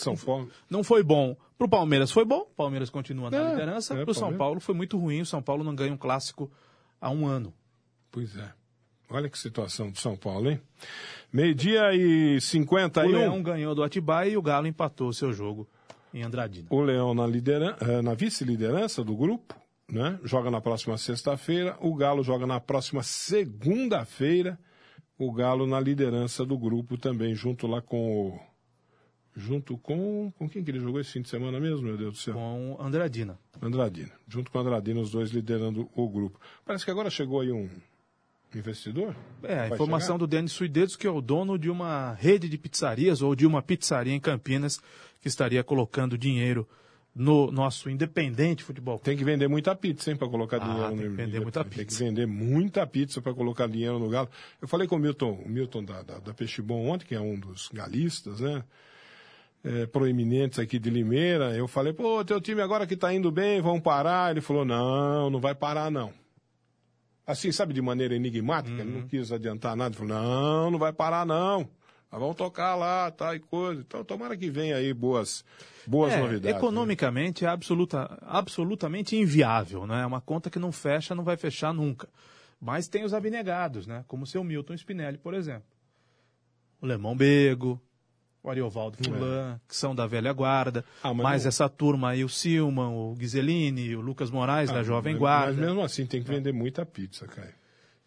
São Paulo. Não foi bom. Para o Palmeiras foi bom, o Palmeiras continua na é, liderança. É, Para o São Paulo foi muito ruim, o São Paulo não ganha um clássico há um ano. Pois é. Olha que situação do São Paulo, hein? Meio-dia e 51. O Leão ganhou do Atibaia e o Galo empatou seu jogo em Andradina. O Leão na. Eh, na vice-liderança do grupo, né? Joga na próxima sexta-feira. O Galo joga na próxima segunda-feira. O Galo na liderança do grupo também, junto lá com o junto com. Com quem que ele jogou esse fim de semana mesmo, meu Deus do céu? Com Andradina. Andradina. Junto com Andradina, os dois liderando o grupo. Parece que agora chegou aí um investidor? É, a informação chegar? do Denis Suidedos, que é o dono de uma rede de pizzarias ou de uma pizzaria em Campinas, que estaria colocando dinheiro no nosso independente futebol. Tem que vender muita pizza, hein, para colocar ah, dinheiro tem no que vender muita Tem pizza. que vender muita pizza para colocar dinheiro no Galo. Eu falei com o Milton, o Milton da, da, da Peixe Bom ontem, que é um dos galistas, né? É, proeminentes aqui de Limeira, eu falei, pô, teu time agora que tá indo bem, vão parar. Ele falou, não, não vai parar não. Assim, sabe, de maneira enigmática, uhum. ele não quis adiantar nada. Ele falou, não, não vai parar não. Nós vamos tocar lá, tá, e coisa. Então, tomara que venha aí boas, boas é, novidades. Né? Economicamente né? é absoluta, absolutamente inviável, né? É uma conta que não fecha, não vai fechar nunca. Mas tem os abnegados, né? Como o seu Milton Spinelli, por exemplo. O Lemão Bego, o Ariovaldo Fulan, é. que são da velha guarda, ah, mais não... essa turma aí, o Silman, o Ghiseline, o Lucas Moraes, ah, da Jovem mas, Guarda. Mas mesmo assim tem que vender muita pizza, Caio.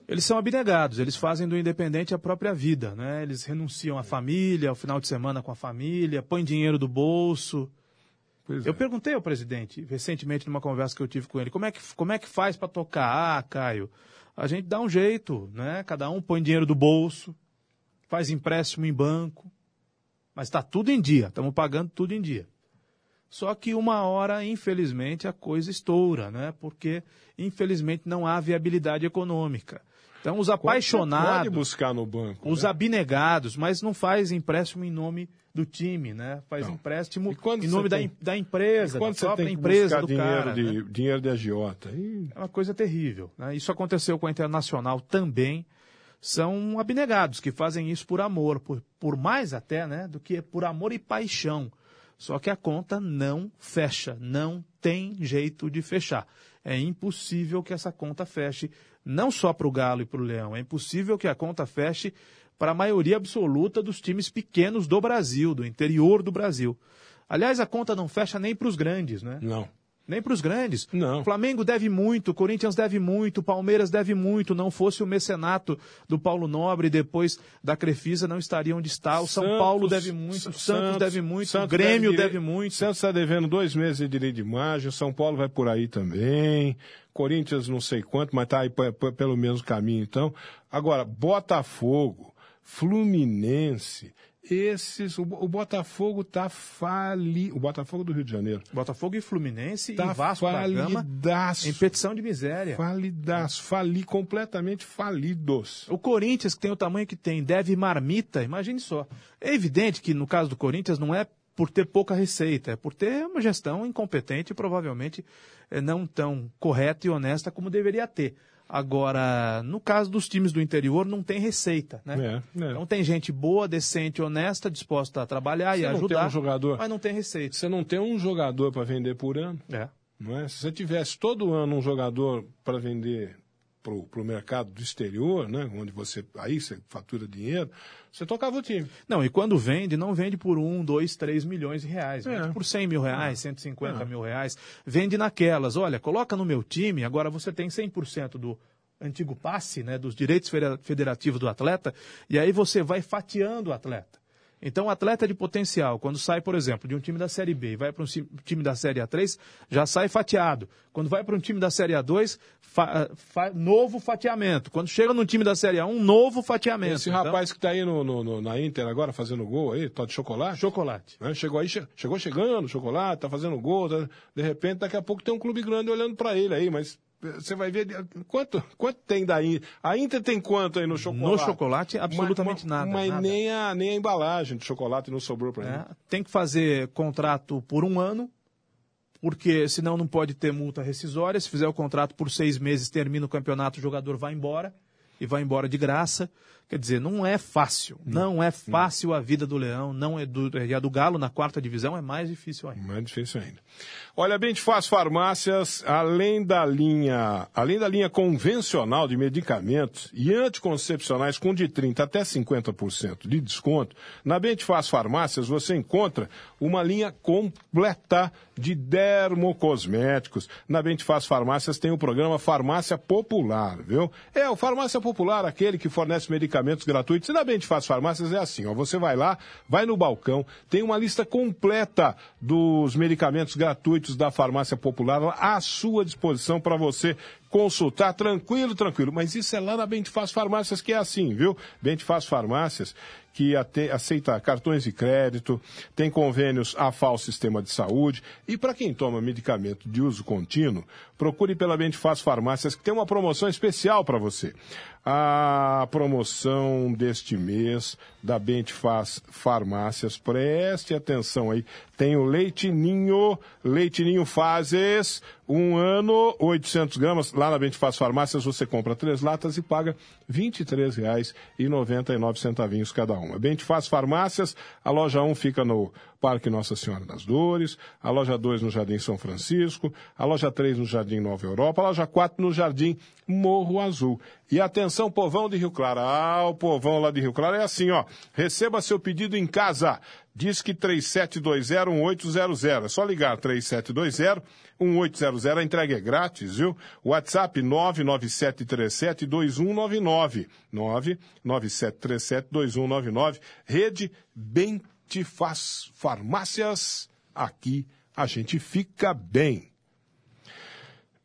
Eles são abnegados, eles fazem do independente a própria vida, né? Eles renunciam à família, ao final de semana com a família, põem dinheiro do bolso. Pois eu é. perguntei ao presidente, recentemente, numa conversa que eu tive com ele, como é que, como é que faz para tocar? Ah, Caio, a gente dá um jeito, né? Cada um põe dinheiro do bolso, faz empréstimo em banco, mas está tudo em dia, estamos pagando tudo em dia. Só que uma hora, infelizmente, a coisa estoura, né? Porque, infelizmente, não há viabilidade econômica. Então, os apaixonados. Pode buscar no banco. Os né? abnegados, mas não faz empréstimo em nome do time, né? Faz não. empréstimo em nome da, tem... da empresa, da própria empresa do dinheiro cara. De, né? Dinheiro de agiota. E... É uma coisa terrível. Né? Isso aconteceu com a Internacional também são abnegados, que fazem isso por amor, por, por mais até, né, do que por amor e paixão. Só que a conta não fecha, não tem jeito de fechar. É impossível que essa conta feche, não só para o Galo e para o Leão, é impossível que a conta feche para a maioria absoluta dos times pequenos do Brasil, do interior do Brasil. Aliás, a conta não fecha nem para os grandes, né? Não. Nem para os grandes. Não. O Flamengo deve muito, o Corinthians deve muito, o Palmeiras deve muito. Não fosse o mecenato do Paulo Nobre depois da Crefisa, não estaria onde está. O São Santos- Paulo deve muito, o Santos, deve muito, o Santos Grêmio dire- deve muito. Santos está devendo dois meses de direito de imagem, o São Paulo vai por aí também. Corinthians não sei quanto, mas está aí pelo mesmo caminho, então. Agora, Botafogo, Fluminense, esses. O, o Botafogo está falido. O Botafogo do Rio de Janeiro. Botafogo e Fluminense Está e Vasco da Gama falidaço. em petição de miséria. Falidaço. Fali, completamente falidos. O Corinthians, que tem o tamanho que tem, deve marmita, imagine só. É evidente que no caso do Corinthians não é por ter pouca receita, é por ter uma gestão incompetente e provavelmente eh, não tão correta e honesta como deveria ter. Agora, no caso dos times do interior, não tem receita, né? É, é. Então tem gente boa, decente, honesta, disposta a trabalhar Você e não ajudar, tem um jogador- mas não tem receita. Você não tem um jogador para vender por ano. É. Não é? Se você tivesse todo ano um jogador para vender para o mercado do exterior, né, onde você aí você fatura dinheiro, você tocava o time. Não, e quando vende, não vende por um, dois, três milhões de reais. É. Vende por 100 mil reais, 150 É. mil reais. Vende naquelas. Olha, coloca no meu time, agora você tem 100% do antigo passe, né, dos direitos federa- federativos do atleta, e aí você vai fatiando o atleta. Então, o atleta de potencial, quando sai, por exemplo, de um time da Série B e vai para um time da Série A3, já sai fatiado. Quando vai para um time da Série A2, fa- fa- novo fatiamento. Quando chega no time da Série A1, novo fatiamento. Esse Então, rapaz que está aí no, no- no- na Inter agora fazendo gol aí, tá de chocolate. chocolate. né? Chegou aí, che- chegou chegando, chocolate, tá fazendo gol, tá- de repente daqui a pouco tem um clube grande olhando para ele aí, mas você vai ver quanto, quanto tem da Inter. A Inter tem quanto aí no chocolate? No chocolate, absolutamente Mas- nada. Mas nada. nem a, nem a embalagem de chocolate não sobrou para ele. né? Tem que fazer contrato por um ano, porque senão não pode ter multa rescisória. Se fizer o contrato por seis meses, termina o campeonato, o jogador vai embora e vai embora de graça. Quer dizer, não é fácil. Não é fácil a vida do Leão, não é do, e a do Galo na quarta divisão é mais difícil ainda. Mais difícil ainda. Olha, bem, faz farmácias, além da linha, além da linha convencional de medicamentos e anticoncepcionais com de 30 até 50% de desconto, na Bente Faz Farmácias você encontra uma linha completa de dermocosméticos. Na Bente Faz Farmácias tem o programa Farmácia Popular, viu? É, o Farmácia Popular, aquele que fornece medicamentos gratuitos. E na Bente Faz Farmácias é assim, ó, você vai lá, vai no balcão, tem uma lista completa dos medicamentos gratuitos da Farmácia Popular à sua disposição para você consultar tranquilo, tranquilo. Mas isso é lá na Bente Faz Farmácias que é assim, viu? Bente Faz Farmácias que aceita cartões de crédito, tem convênios a FAO Sistema de Saúde. E para quem toma medicamento de uso contínuo, procure pela Bente Faz Farmácias, que tem uma promoção especial para você. A promoção deste mês da Bente Faz Farmácias, preste atenção aí, tem o Leite Ninho, Leite Ninho Fazes, um ano, 800 gramas. Lá na Bente Faz Farmácias você compra três latas e paga R$ 23,99 cada uma. Bente Faz Farmácias, a loja 1 fica no Parque Nossa Senhora das Dores, a loja 2 no Jardim São Francisco, a loja 3 no Jardim Nova Europa, a loja 4 no Jardim Morro Azul. E atenção, povão de Rio Claro. Ah, o povão lá de Rio Claro é assim, ó. Receba seu pedido em casa. Diz que 3720-1800. É só ligar 3720 1800, a entrega é grátis, viu? WhatsApp 997372199. 997372199. Rede Bem Te Faz Farmácias. Aqui a gente fica bem.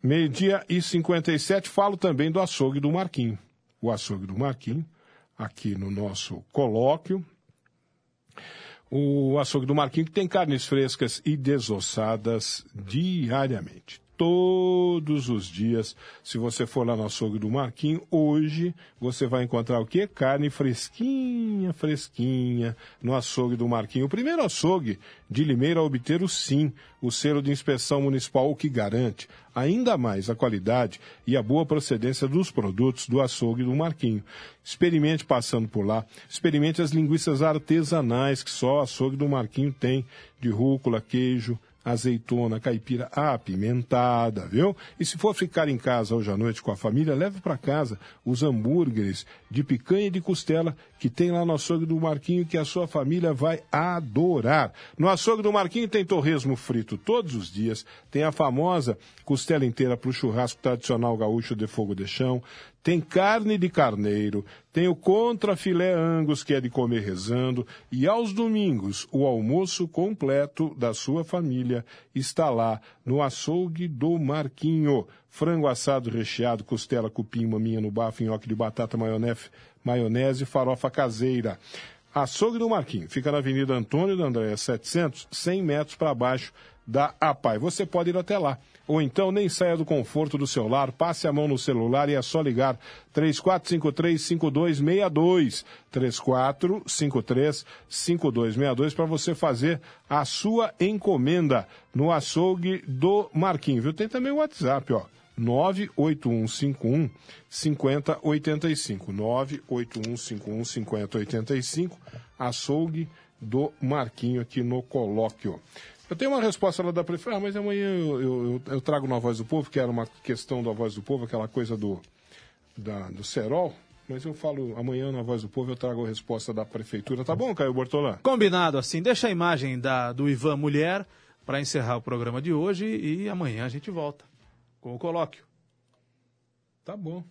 Meio-dia e 57, falo também do açougue do Marquinho. O açougue do Marquinho, aqui no nosso colóquio. O açougue do Marquinho que tem carnes frescas e desossadas diariamente. Todos os dias, se você for lá no açougue do Marquinho, hoje você vai encontrar o quê? Carne fresquinha, fresquinha, no açougue do Marquinho. O primeiro açougue de Limeira a obter o SIM, o selo de inspeção municipal, o que garante ainda mais a qualidade e a boa procedência dos produtos do açougue do Marquinho. Experimente passando por lá, experimente as linguiças artesanais que só o açougue do Marquinho tem, de rúcula, queijo, azeitona caipira apimentada, viu? E se for ficar em casa hoje à noite com a família, leve para casa os hambúrgueres de picanha e de costela que tem lá no açougue do Marquinho que a sua família vai adorar. No açougue do Marquinho tem torresmo frito todos os dias, tem a famosa costela inteira para o churrasco tradicional gaúcho de fogo de chão, tem carne de carneiro, tem o contra filé angus, que é de comer rezando, e aos domingos, o almoço completo da sua família está lá no açougue do Marquinho. Frango assado recheado, costela, cupim, maminha no bafo, nhoque de batata, maionese, maionese farofa caseira. Açougue do Marquinho, fica na Avenida Antônio da Andréia 700, 100 metros para baixo da APAI. Você pode ir até lá. Ou então nem saia do conforto do seu lar, passe a mão no celular e é só ligar 3453-5262. 3453-5262 para você fazer a sua encomenda no açougue do Marquinho. Viu? Tem também o WhatsApp, ó. 98151 5085. 98151 5085. Açougue do Marquinho aqui no colóquio. Eu tenho uma resposta lá da prefeitura, ah, mas amanhã eu, eu, eu, trago na Voz do Povo, que era uma questão da Voz do Povo, aquela coisa do, da, do Serol. Mas eu falo amanhã na Voz do Povo, eu trago a resposta da prefeitura. Tá bom, Caio Bortolã? Combinado assim. Deixa a imagem da, do Ivan Mulher para encerrar o programa de hoje e amanhã a gente volta com o colóquio. Tá bom.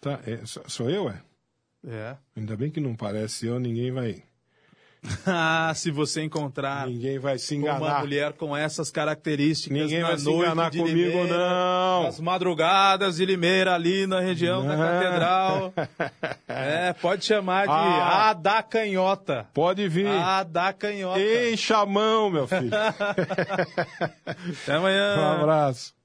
Tá, é, sou eu, é? É. Ainda bem que não parece eu, ninguém vai ah, se você encontrar ninguém vai se enganar. uma mulher com essas características ninguém na vai se enganar comigo Limeira, não. Nas madrugadas de Limeira ali na região não. da Catedral. é, pode chamar de ah, a da canhota. Pode vir. A da canhota. Ei, chamão, meu filho. Até amanhã. Um abraço.